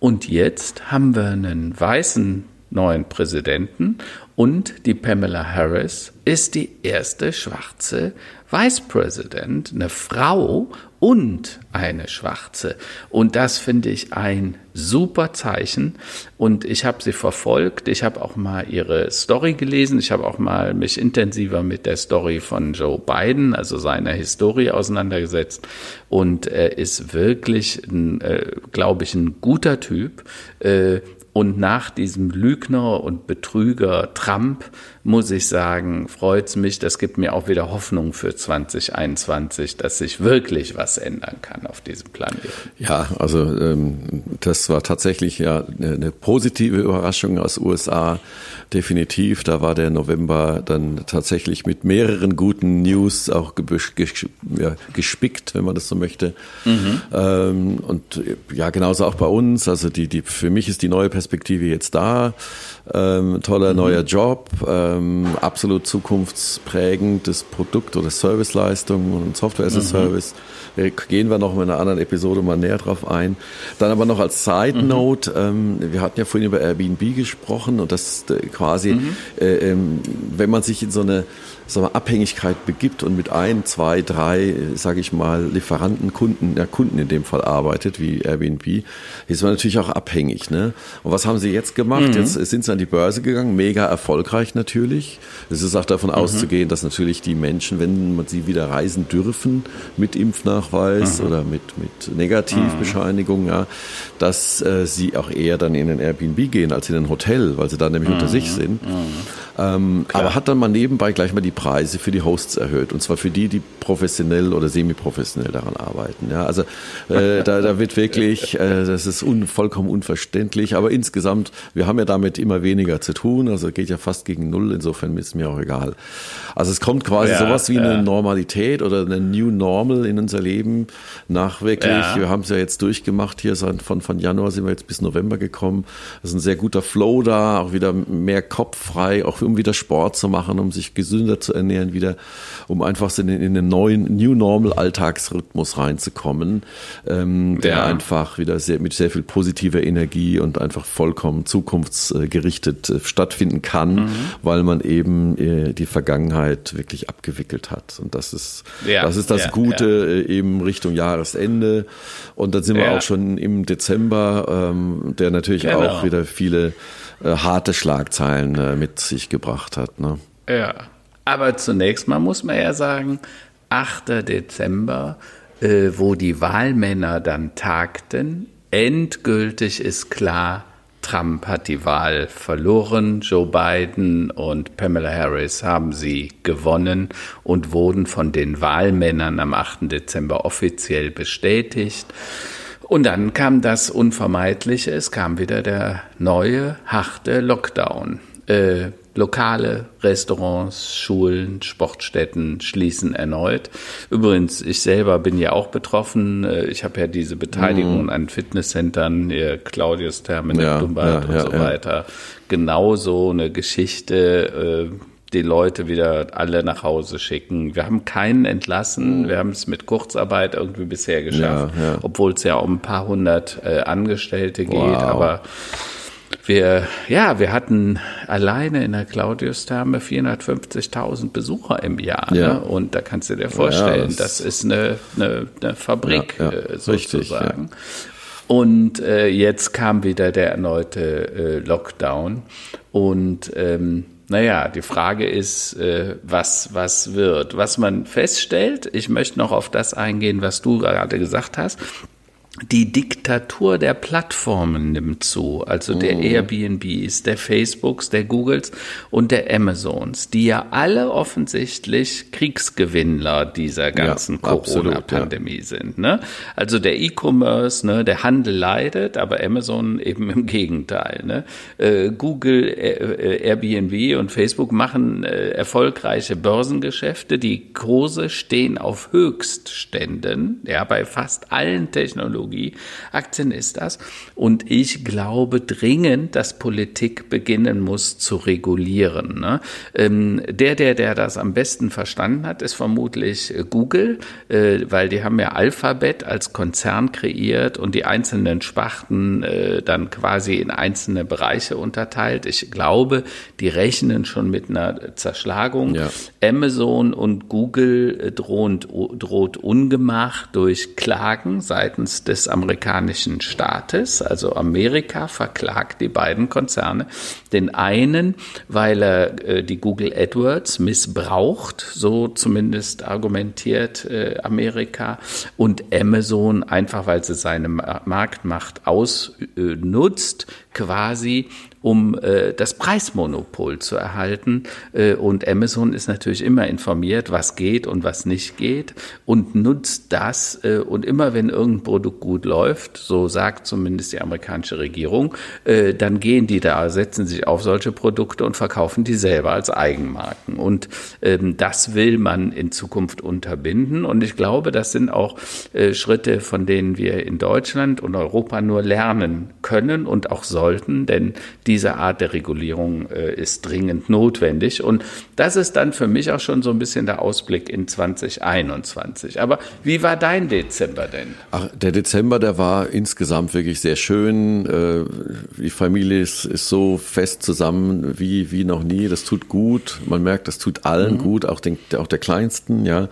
[SPEAKER 2] Und jetzt haben wir einen weißen neuen Präsidenten und die Pamela Harris ist die erste schwarze Vice President, eine Frau und eine Schwarze. Und das finde ich ein super Zeichen. Und ich habe sie verfolgt. Ich habe auch mal ihre Story gelesen. Ich habe auch mal mich intensiver mit der Story von Joe Biden, also seiner Historie auseinandergesetzt. Und er ist wirklich, äh, glaube ich, ein guter Typ. Äh, und nach diesem Lügner und Betrüger Trump muss ich sagen, freut es mich, das gibt mir auch wieder Hoffnung für 2021, dass sich wirklich was ändern kann auf diesem Planeten.
[SPEAKER 1] Ja, also ähm, das war tatsächlich ja eine, eine positive Überraschung aus USA, definitiv. Da war der November dann tatsächlich mit mehreren guten News auch gespickt, wenn man das so möchte. Mhm. Ähm, und ja, genauso auch bei uns. Also die, die, für mich ist die neue Perspektive jetzt da. Ähm, toller mhm. neuer Job, ähm, absolut zukunftsprägendes Produkt oder Serviceleistung und Software as a mhm. Service. Äh, gehen wir noch in einer anderen Episode mal näher drauf ein. Dann aber noch als Side mhm. Note, mhm. ähm, wir hatten ja vorhin über Airbnb gesprochen und das äh, quasi, mhm. äh, ähm, wenn man sich in so eine sagen wir, Abhängigkeit begibt und mit ein, zwei, drei, sage ich mal, Lieferanten, Kunden, ja, Kunden in dem Fall arbeitet, wie Airbnb, ist man natürlich auch abhängig. Ne? Und was haben sie jetzt gemacht? Mhm. Jetzt sind sie an die Börse gegangen, mega erfolgreich natürlich. Es ist auch davon mhm. auszugehen, dass natürlich die Menschen, wenn man sie wieder reisen dürfen, mit Impfnachweis mhm. oder mit, mit Negativbescheinigung, ja, dass äh, sie auch eher dann in ein Airbnb gehen als in ein Hotel, weil sie dann nämlich unter sich mhm. sind. Mhm. Ähm, aber hat dann mal nebenbei gleich mal die Preise für die Hosts erhöht. Und zwar für die, die professionell oder semi-professionell daran arbeiten. Ja, also äh, da, da wird wirklich, äh, das ist un, vollkommen unverständlich. Aber insgesamt, wir haben ja damit immer weniger zu tun. Also geht ja fast gegen null. Insofern ist mir auch egal. Also es kommt quasi ja, sowas wie ja. eine Normalität oder eine New Normal in unser Leben nach wirklich. Ja. Wir haben es ja jetzt durchgemacht hier von, von Januar sind wir jetzt bis November gekommen. Das ist ein sehr guter Flow da, auch wieder mehr Kopf frei, auch um wieder Sport zu machen, um sich gesünder zu ernähren, wieder, um einfach in, in den neuen New Normal Alltagsrhythmus reinzukommen, ähm, der einfach wieder sehr, mit sehr viel positiver Energie und einfach vollkommen zukunftsgerichtet äh, stattfinden kann, mhm. weil man eben äh, die Vergangenheit wirklich abgewickelt hat. Und das ist, ja, das ist das ja, Gute. Äh, eben Richtung Jahresende. Und dann sind wir auch schon im Dezember, ähm, der natürlich genau. auch wieder viele äh, harte Schlagzeilen äh, mit sich gebracht hat. Ne?
[SPEAKER 2] Ja, aber zunächst mal muss man ja sagen, 8. Dezember, äh, wo die Wahlmänner dann tagten, endgültig ist klar, Trump hat die Wahl verloren, Joe Biden und Pamela Harris haben sie gewonnen und wurden von den Wahlmännern am 8. Dezember offiziell bestätigt. Und dann kam das Unvermeidliche, es kam wieder der neue, harte Lockdown. Äh, lokale Restaurants, Schulen, Sportstätten schließen erneut. Übrigens, ich selber bin ja auch betroffen. Äh, ich habe ja diese Beteiligung mhm. an Fitnesscentern, Claudius Thermen, ja, ja, und ja, so weiter. Genauso eine Geschichte. Äh, die Leute wieder alle nach Hause schicken. Wir haben keinen entlassen. Mhm. Wir haben es mit Kurzarbeit irgendwie bisher geschafft, obwohl es ja um ein paar hundert Angestellte geht. Wow. Aber wir, ja, wir hatten alleine in der Claudius-Therme 450.000 Besucher im Jahr. Ja. Ne? Und da kannst du dir vorstellen, das, das, ist eine, eine, eine Fabrik äh, sozusagen. Richtig, und äh, jetzt kam wieder der erneute äh, Lockdown. Und ähm, naja, die Frage ist, äh, was, was wird. Was man feststellt, ich möchte noch auf das eingehen, was du gerade gesagt hast die Diktatur der Plattformen nimmt zu, also der mhm. Airbnbs, der Facebooks, der Googles und der Amazons, die ja alle offensichtlich Kriegsgewinnler dieser ganzen ja, Corona-Pandemie ja. sind. Ne? Also der E-Commerce, ne, der Handel leidet, aber Amazon eben im Gegenteil. Ne? Äh, Google, äh, Airbnb und Facebook machen äh, erfolgreiche Börsengeschäfte. Die Kurse stehen auf Höchstständen, ja, bei fast allen Technologien Technologieaktien ist das. Und ich glaube dringend, dass Politik beginnen muss zu regulieren. Ne? Ähm, der, der, der das am besten verstanden hat, ist vermutlich äh, Google, äh, weil die haben ja Alphabet als Konzern kreiert und die einzelnen Sparten äh, dann quasi in einzelne Bereiche unterteilt. Ich glaube, die rechnen schon mit einer Zerschlagung. Ja. Amazon und Google droht, droht Ungemach durch Klagen seitens des amerikanischen Staates. Also Amerika verklagt die beiden Konzerne. Den einen, weil er die Google AdWords missbraucht, so zumindest argumentiert Amerika, und Amazon einfach, weil sie seine Marktmacht ausnutzt, quasi um äh, das Preismonopol zu erhalten. Äh, und Amazon ist natürlich immer informiert, was geht und was nicht geht und nutzt das. Äh, und immer wenn irgendein Produkt gut läuft, so sagt zumindest die amerikanische Regierung, äh, dann gehen die da, setzen sich auf solche Produkte und verkaufen die selber als Eigenmarken. Und ähm, das will man in Zukunft unterbinden. Und ich glaube, das sind auch äh, Schritte, von denen wir in Deutschland und Europa nur lernen können und auch sollten, denn diese Art der Regulierung äh, ist dringend notwendig. Und das ist dann für mich auch schon so ein bisschen der Ausblick in 2021. Aber wie war dein Dezember denn?
[SPEAKER 1] Ach, der Dezember, der war insgesamt wirklich sehr schön. Äh, die Familie ist, ist so fest zusammen wie, wie noch nie. Das tut gut. Man merkt, das tut allen mhm. gut, auch, den, auch der Kleinsten. Ja.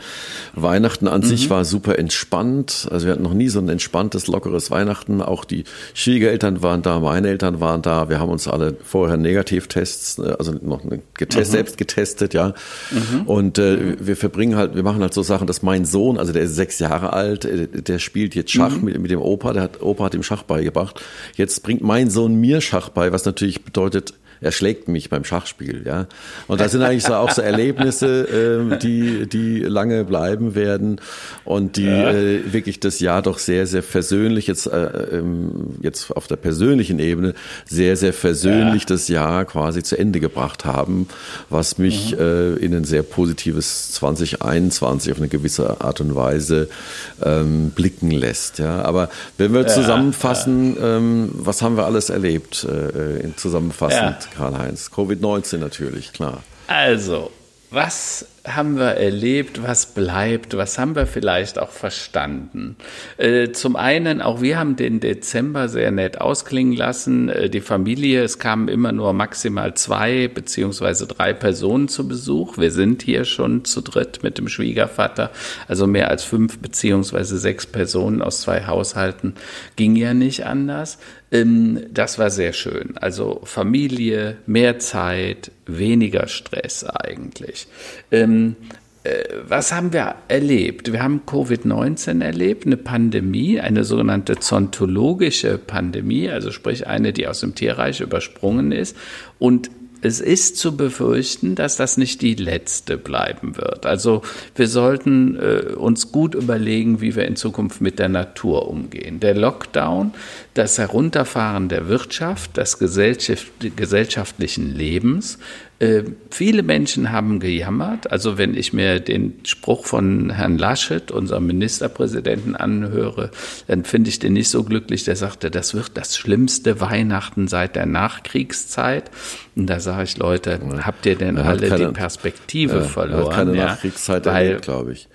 [SPEAKER 1] Weihnachten an mhm. sich war super entspannt. Also wir hatten noch nie so ein entspanntes, lockeres Weihnachten. Auch die Schwiegereltern waren da, meine Eltern waren da. Wir haben uns alle vorher Negativtests, äh, also noch getest, mhm. selbst getestet, ja. Mhm. Und äh, wir verbringen halt, wir machen halt so Sachen, dass mein Sohn, also der ist sechs Jahre alt, äh, der spielt jetzt Schach mhm. mit, mit dem Opa, der hat, Opa hat ihm Schach beigebracht. Jetzt bringt mein Sohn mir Schach bei, was natürlich bedeutet, er schlägt mich beim Schachspiel, ja. Und das sind eigentlich so auch so Erlebnisse, äh, die, die lange bleiben werden und die ja. äh, wirklich das Jahr doch sehr, sehr versöhnlich jetzt, äh, ähm, jetzt auf der persönlichen Ebene sehr, sehr versöhnlich ja. das Jahr quasi zu Ende gebracht haben, was mich mhm. äh, in ein sehr positives 2021 auf eine gewisse Art und Weise ähm, blicken lässt, ja. Aber wenn wir zusammenfassen, ähm, was haben wir alles erlebt, äh, in zusammenfassend? Karl-Heinz. Covid-19 natürlich, klar.
[SPEAKER 2] Also, was haben wir erlebt, was bleibt, was haben wir vielleicht auch verstanden. Äh, zum einen, auch wir haben den Dezember sehr nett ausklingen lassen. Äh, die Familie, es kamen immer nur maximal zwei beziehungsweise drei Personen zu Besuch. Wir sind hier schon zu dritt mit dem Schwiegervater, also mehr als fünf beziehungsweise sechs Personen aus zwei Haushalten ging ja nicht anders. Ähm, das war sehr schön. Also Familie, mehr Zeit, weniger Stress eigentlich. Ähm, äh, was haben wir erlebt? Wir haben Covid-19 erlebt, eine Pandemie, eine sogenannte zontologische Pandemie, also sprich eine, die aus dem Tierreich übersprungen ist. Und es ist zu befürchten, dass das nicht die letzte bleiben wird. Also wir sollten äh, uns gut überlegen, wie wir in Zukunft mit der Natur umgehen. Der Lockdown, das Herunterfahren der Wirtschaft, des gesellschaftlichen Lebens äh, viele Menschen haben gejammert. Also wenn ich mir den Spruch von Herrn Laschet, unserem Ministerpräsidenten, anhöre, dann finde ich den nicht so glücklich. Der sagte, das wird das schlimmste Weihnachten seit der Nachkriegszeit. Und da sage ich, Leute, habt ihr denn alle keine, die Perspektive verloren? Er
[SPEAKER 1] hat keine ja, Nachkriegszeit glaube ich.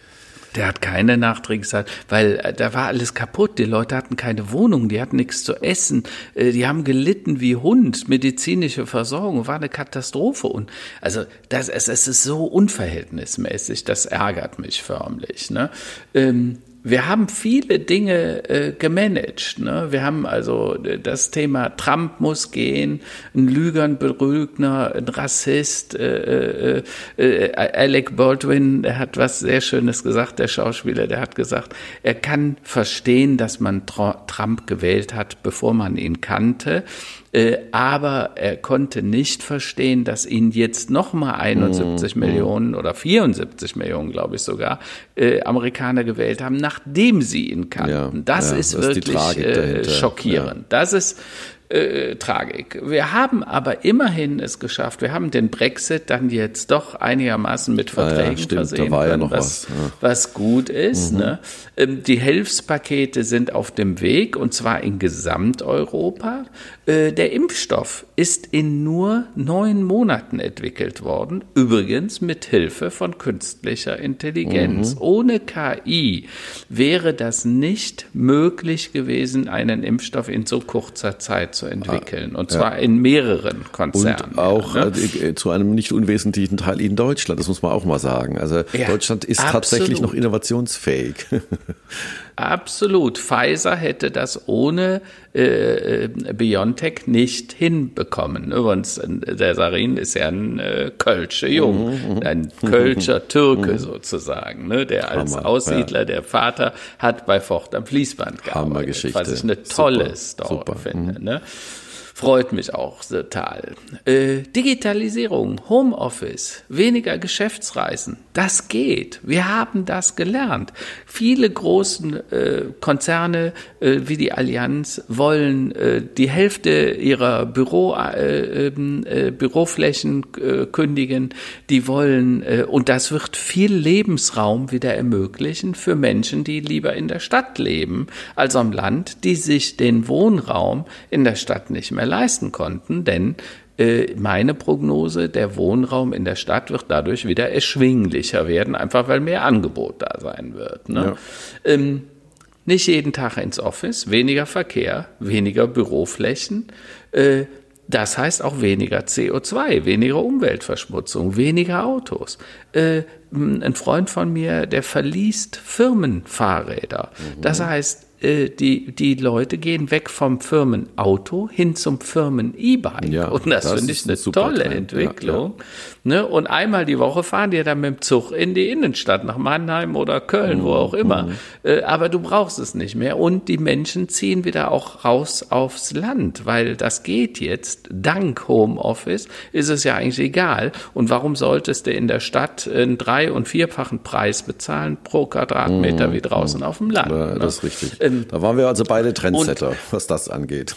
[SPEAKER 2] Der hat keine Nachträgszeit, weil äh, da war alles kaputt. Die Leute hatten keine Wohnung, die hatten nichts zu essen, äh, die haben gelitten wie Hund. Medizinische Versorgung war eine Katastrophe. Und also das, es, ist so unverhältnismäßig, das ärgert mich förmlich. Ne? Ähm, wir haben viele Dinge äh, gemanagt. Ne? Wir haben also äh, das Thema Trump muss gehen, ein Lüger, ein Berügner, ein Rassist. Äh, äh, äh, Alec Baldwin, der hat was sehr Schönes gesagt, der Schauspieler, der hat gesagt, er kann verstehen, dass man Trump gewählt hat, bevor man ihn kannte. Äh, aber er konnte nicht verstehen, dass ihn jetzt nochmal 71 mm, Millionen oder 74 Millionen, glaube ich sogar, äh, Amerikaner gewählt haben, nachdem sie ihn kannten. Ja, das ja, ist das wirklich ist äh, schockierend. Ja. Das ist äh, Tragik. Wir haben aber immerhin es geschafft. Wir haben den Brexit dann jetzt doch einigermaßen mit Verträgen ja, ja, versehen
[SPEAKER 1] da
[SPEAKER 2] können,
[SPEAKER 1] ja
[SPEAKER 2] was,
[SPEAKER 1] was, ja.
[SPEAKER 2] was, gut ist. Mhm. Ne? Ähm, die Hilfspakete sind auf dem Weg und zwar in Gesamteuropa. Äh, der Impfstoff ist in nur neun Monaten entwickelt worden, übrigens mit Hilfe von künstlicher Intelligenz. Mhm. Ohne KI wäre das nicht möglich gewesen, einen Impfstoff in so kurzer Zeit zu entwickeln. Und zwar ja. in mehreren Konzernen.
[SPEAKER 1] Und auch ne? Äh, zu einem nicht unwesentlichen Teil in Deutschland, das muss man auch mal sagen. Also ja, Deutschland ist absolut. tatsächlich noch innovationsfähig.
[SPEAKER 2] Absolut. Pfizer hätte das ohne äh, äh BioNTech nicht hinbekommen. Übrigens, der Sarin ist ja ein äh, Kölscher Jung, mhm, mhm. ein Kölscher Türke mhm. sozusagen, ne, der als Hammer, Aussiedler, ja. der Vater, hat bei Fort am Fließband gearbeitet, was ich eine tolle super, Story super. finde. Mhm. Ne? Freut mich auch total. Äh, Digitalisierung, Homeoffice, weniger Geschäftsreisen, das geht. Wir haben das gelernt. Viele großen äh, Konzerne äh, wie die Allianz wollen äh, die Hälfte ihrer Büro, äh, ähm, äh, Büroflächen kündigen. Die wollen, und das wird viel Lebensraum wieder ermöglichen für Menschen, die lieber in der Stadt leben als am Land, die sich den Wohnraum in der Stadt nicht mehr leisten konnten, denn äh, meine Prognose, der Wohnraum in der Stadt wird dadurch wieder erschwinglicher werden, einfach weil mehr Angebot da sein wird. Ne? Ja. Ähm, nicht jeden Tag ins Office, weniger Verkehr, weniger Büroflächen. Äh, das heißt auch weniger CO2, weniger Umweltverschmutzung, weniger Autos. Äh, ein Freund von mir, der verliest Firmenfahrräder. Mhm. Das heißt, äh, die, die Leute gehen weg vom Firmenauto hin zum Firmen-E-Bike. Ja, und das, das finde ich eine tolle Trend. Entwicklung. Ja, ja. Ne? Und einmal die Woche fahren die dann mit dem Zug in die Innenstadt, nach Mannheim oder Köln, mhm. wo auch immer. Mhm. Äh, aber du brauchst es nicht mehr. Und die Menschen ziehen wieder auch raus aufs Land, weil das geht jetzt. Dank Homeoffice ist es ja eigentlich egal. Und warum solltest du in der Stadt einen drei- und vierfachen Preis bezahlen pro Quadratmeter mhm. wie draußen auf dem Land?
[SPEAKER 1] Ja,
[SPEAKER 2] ne?
[SPEAKER 1] Das ist richtig. Ähm, da waren wir also beide Trendsetter, was das angeht.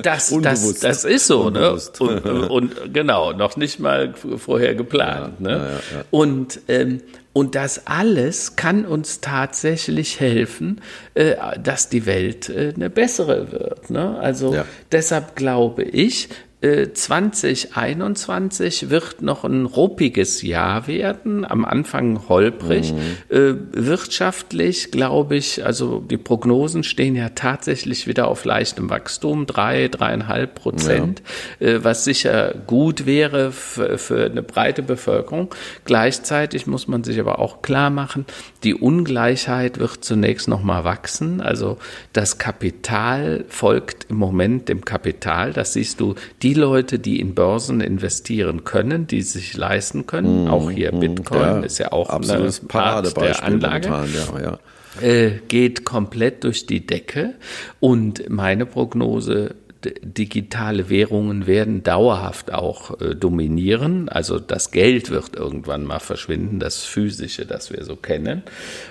[SPEAKER 2] Das, das, das ist so. Ne? Und, und, genau, noch nicht mal vorher geplant. Ja, ne? Ja, ja, und ähm, und das alles kann uns tatsächlich helfen, äh, dass die Welt äh, eine bessere wird. Ne? Also deshalb glaube ich, 2021 äh, wird noch ein ruppiges Jahr werden, am Anfang holprig. Mhm. Äh, wirtschaftlich glaube ich, also die Prognosen stehen ja tatsächlich wieder auf leichtem Wachstum, drei, dreieinhalb Prozent, ja. Äh, was sicher gut wäre für, für eine breite Bevölkerung. Gleichzeitig muss man sich aber auch klar machen, die Ungleichheit wird zunächst noch mal wachsen. Also das Kapital folgt im Moment dem Kapital. Das siehst du, die Leute, die in Börsen investieren können, die sich leisten können, mm, auch hier mm, Bitcoin ja, ist ja auch eine Art der Anlage. Momentan, ja, ja. Äh, geht komplett durch die Decke und meine Prognose digitale Währungen werden dauerhaft auch äh, dominieren. Also das Geld wird irgendwann mal verschwinden, das physische, das wir so kennen.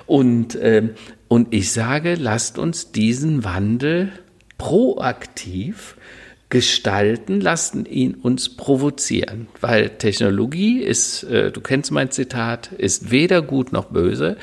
[SPEAKER 2] Und, äh, und ich sage, lasst uns diesen Wandel proaktiv gestalten, lassen ihn uns provozieren, weil Technologie ist, äh, du kennst mein Zitat, ist weder gut noch böse.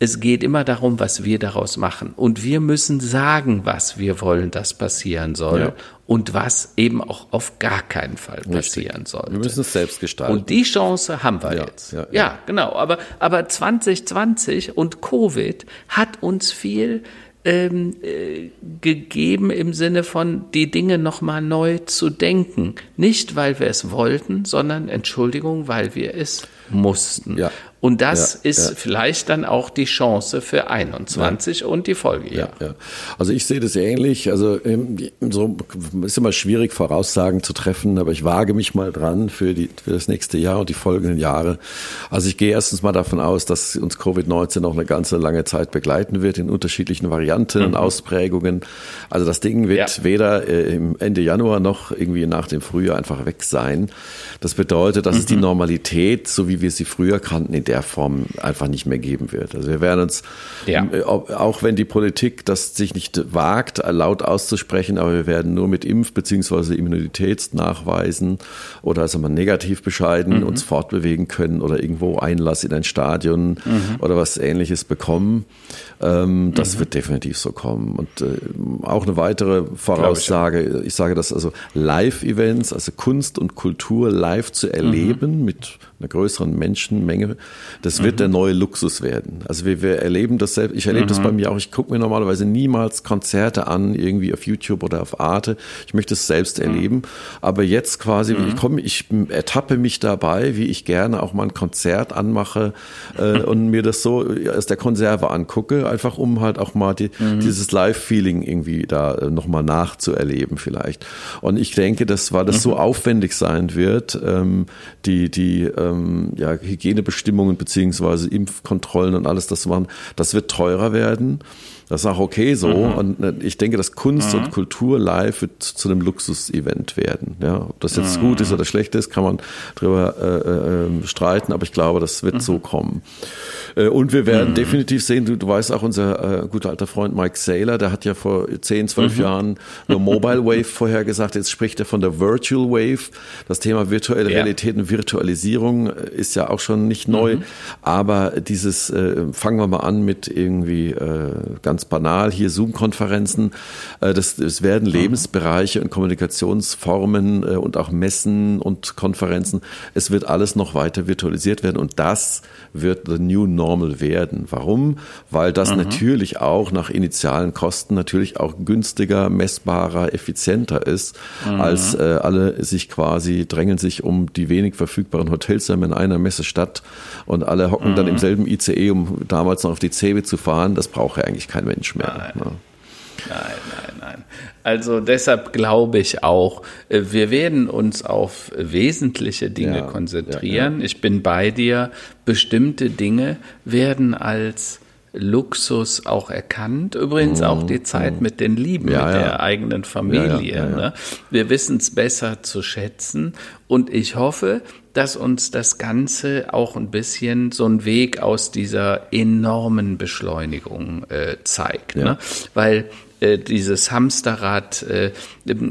[SPEAKER 2] Es geht immer darum, was wir daraus machen. Und wir müssen sagen, was wir wollen, dass passieren soll. Ja. Und was eben auch auf gar keinen Fall passieren soll.
[SPEAKER 1] Wir müssen es selbst gestalten.
[SPEAKER 2] Und die Chance haben wir ja, jetzt. Ja, ja, genau. Aber, aber 2020 und Covid hat uns viel ähm, äh, gegeben im Sinne von, die Dinge nochmal neu zu denken. Nicht, weil wir es wollten, sondern, Entschuldigung, weil wir es mussten. Ja. Und das ja, ist ja. vielleicht dann auch die Chance für 21 ja. und die Folgejahre.
[SPEAKER 1] Ja, Also ich sehe das ähnlich. Also ähm, so ist immer schwierig Voraussagen zu treffen, aber ich wage mich mal dran für, die, für das nächste Jahr und die folgenden Jahre. Also ich gehe erstens mal davon aus, dass uns Covid-19 noch eine ganze lange Zeit begleiten wird in unterschiedlichen Varianten mhm. und Ausprägungen. Also das Ding wird weder äh, im Ende Januar noch irgendwie nach dem Frühjahr einfach weg sein. Das bedeutet, dass mhm. es die mhm. Normalität, so wie wir sie früher kannten, in der Form einfach nicht mehr geben wird. Also wir werden uns, ja. Äh, auch wenn die Politik das sich nicht wagt, laut auszusprechen, aber wir werden nur mit Impf- bzw. Immunitätsnachweisen oder also mal negativ bescheiden mhm. uns fortbewegen können oder irgendwo Einlass in ein Stadion mhm. oder was ähnliches bekommen. Ähm, das mhm. wird definitiv so kommen. Und äh, auch eine weitere Voraussage, ich, ich, sage das also Live-Events, also Kunst und Kultur live zu erleben mhm. mit einer größeren Menschenmenge, das wird mhm. der neue Luxus werden. Also wir, wir erleben das selbst, ich erlebe mhm. das bei mir auch, ich gucke mir normalerweise niemals Konzerte an, irgendwie auf YouTube oder auf Arte. Ich möchte es selbst mhm. erleben. Aber jetzt quasi, ich mhm. komme, ich ertappe mich dabei, wie ich gerne auch mal ein Konzert anmache äh, und mir das so aus der Konserve angucke, einfach um halt auch mal die, mhm. dieses Live-Feeling irgendwie da äh, nochmal nachzuerleben vielleicht. Und ich denke, dass, weil das so aufwendig sein wird, ähm, die, die äh, ähm, ja, Hygienebestimmungen beziehungsweise Impfkontrollen und alles das machen, das wird teurer werden. Das ist auch okay so. Mhm. Und äh, ich denke, dass Kunst mhm. und Kultur live wird zu einem Luxus-Event werden. Ja, ob das jetzt mhm. gut ist oder schlecht ist, kann man drüber äh, äh, ähm, streiten, aber ich glaube, das wird so mhm. kommen. Äh, und wir werden mhm. definitiv sehen, du, du weißt auch, unser äh, guter alter Freund Mike Saylor, der hat ja vor 10, 12 mhm. Jahren eine Mobile Wave vorher gesagt, jetzt spricht er von der Virtual Wave. Das Thema virtuelle ja. Realität und Virtualisierung ist ja auch schon nicht neu, aber dieses, fangen wir mal an mit irgendwie ganz ganz banal hier Zoom-Konferenzen. Äh, das, das werden mhm. Lebensbereiche und Kommunikationsformen äh, und auch Messen und Konferenzen. Es wird alles noch weiter virtualisiert werden und das wird the new normal werden. Warum? Weil das mhm. natürlich auch nach initialen Kosten natürlich auch günstiger, messbarer, effizienter ist, mhm. als äh, alle sich quasi drängen sich um die wenig verfügbaren Hotels in einer Messestadt und alle hocken dann im mhm. selben ICE, um damals noch auf die CeBIT zu fahren. Das braucht ja eigentlich kein Mensch mehr.
[SPEAKER 2] Nein. Ne? Nein, nein, nein. Also deshalb glaube ich auch, äh, wir werden uns auf wesentliche Dinge ja, konzentrieren. Ja, ja. Ich bin bei dir. Bestimmte Dinge werden als Luxus auch erkannt. Übrigens auch die Zeit mhm. mit den Lieben, ja, mit ja. der eigenen Familie. Ja, ne? Wir wissen es besser zu schätzen und ich hoffe, dass uns das Ganze auch ein bisschen so einen Weg aus dieser enormen Beschleunigung äh, zeigt. Ne? Weil äh, dieses Hamsterrad. Äh,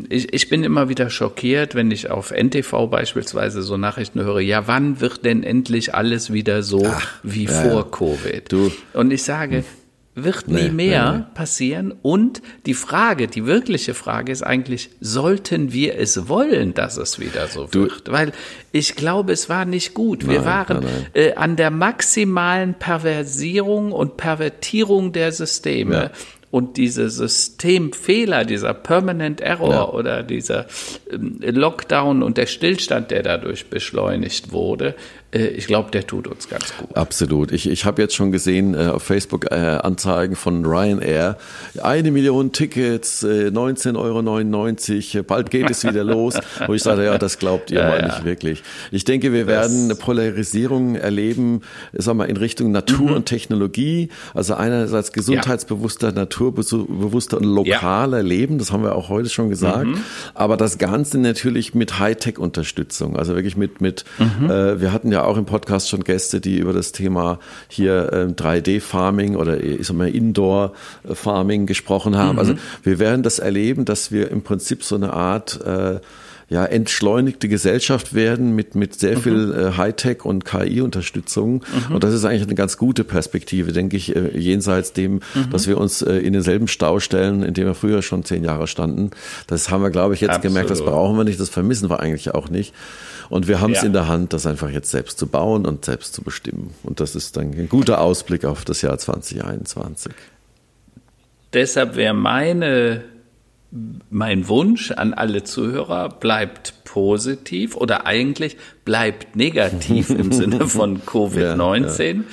[SPEAKER 2] ich, ich bin immer wieder schockiert, wenn ich auf NTV beispielsweise so Nachrichten höre, ja, wann wird denn endlich alles wieder so Ach, wie ja, vor ja. Covid? Du. Und ich sage, wird nie nee, mehr nee, nee. passieren. Und die Frage, die wirkliche Frage ist eigentlich, sollten wir es wollen, dass es wieder so du, wird? Weil ich glaube, es war nicht gut. Nein, wir waren nein, nein. Äh, an der maximalen Perversierung und Pervertierung der Systeme. Ja und diese Systemfehler, dieser Permanent Error ja. oder dieser ähm, Lockdown und der Stillstand, der dadurch beschleunigt wurde, ich glaube, der tut uns ganz gut.
[SPEAKER 1] Absolut. Ich, ich habe jetzt schon gesehen äh, auf Facebook äh, Anzeigen von Ryanair. Eine Million Tickets, äh, 19,99 Euro, bald geht es wieder los. Wo ich sage, ja, das glaubt ihr ja, mal ja. nicht wirklich. Ich denke, wir das werden eine Polarisierung erleben, sag mal, in Richtung Natur mhm. und Technologie. Also einerseits gesundheitsbewusster, ja. naturbewusster und lokaler Leben. Das haben wir auch heute schon gesagt. Mhm. Aber das Ganze natürlich mit Hightech-Unterstützung. Also wirklich mit, mit mhm. äh, wir hatten ja auch im Podcast schon Gäste, die über das Thema hier äh, 3D-Farming oder ich sag mal Indoor-Farming gesprochen haben. Mhm. Also wir werden das erleben, dass wir im Prinzip so eine Art äh, ja, entschleunigte Gesellschaft werden mit, mit sehr mhm. viel äh, Hightech und KI-Unterstützung. Mhm. Und das ist eigentlich eine ganz gute Perspektive, denke ich, äh, jenseits dem, mhm. dass wir uns äh, in denselben Stau stellen, in dem wir früher schon zehn Jahre standen. Das haben wir, glaube ich, jetzt Absolut. gemerkt, das brauchen wir nicht, das vermissen wir eigentlich auch nicht. Und wir haben es ja. in der Hand, das einfach jetzt selbst zu bauen und selbst zu bestimmen. Und das ist dann ein guter Ausblick auf das Jahr 2021.
[SPEAKER 2] Deshalb wäre meine mein Wunsch an alle Zuhörer bleibt positiv oder eigentlich bleibt negativ im Sinne von Covid-19. Ja, ja.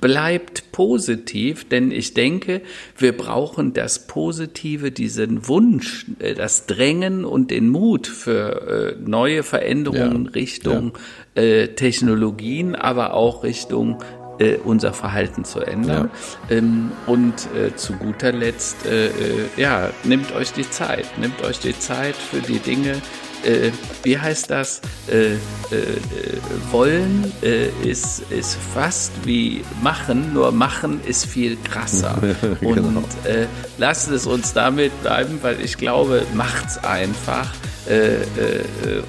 [SPEAKER 2] Bleibt positiv, denn ich denke, wir brauchen das Positive, diesen Wunsch, äh, das Drängen und den Mut für äh, neue Veränderungen ja, Richtung äh, Technologien, aber auch Richtung unser Verhalten zu ändern. Ja. Ähm, und zu guter Letzt, ja, nehmt euch die Zeit, nehmt euch die Zeit für die Dinge, äh, wie heißt das? Äh, äh, wollen ist, ist fast wie machen, nur machen ist viel krasser. genau. Und lasst es uns damit bleiben, weil ich glaube, macht's einfach. Äh, äh,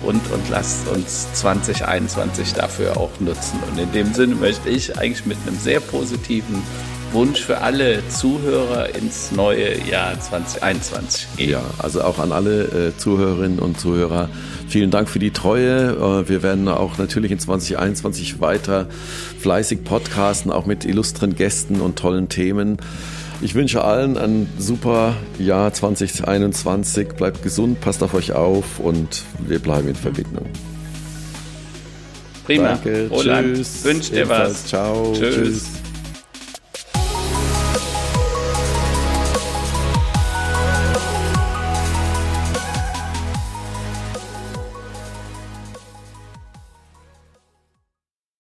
[SPEAKER 2] und, und lasst uns 2021 dafür auch nutzen. Und in dem Sinne möchte ich eigentlich mit einem sehr positiven Wunsch für alle Zuhörer ins neue Jahr 2021
[SPEAKER 1] gehen. Ja, also auch an alle äh, Zuhörerinnen und Zuhörer. Vielen Dank für die Treue. Äh, wir werden auch natürlich in 2021 weiter fleißig podcasten, auch mit illustren Gästen und tollen Themen. Ich wünsche allen ein super Jahr 2021. Bleibt gesund, passt auf euch auf und wir bleiben in Verbindung.
[SPEAKER 2] Prima. Danke. Roland, Tschüss. Wünscht dir was.
[SPEAKER 1] Ciao. Tschüss. Tschüss.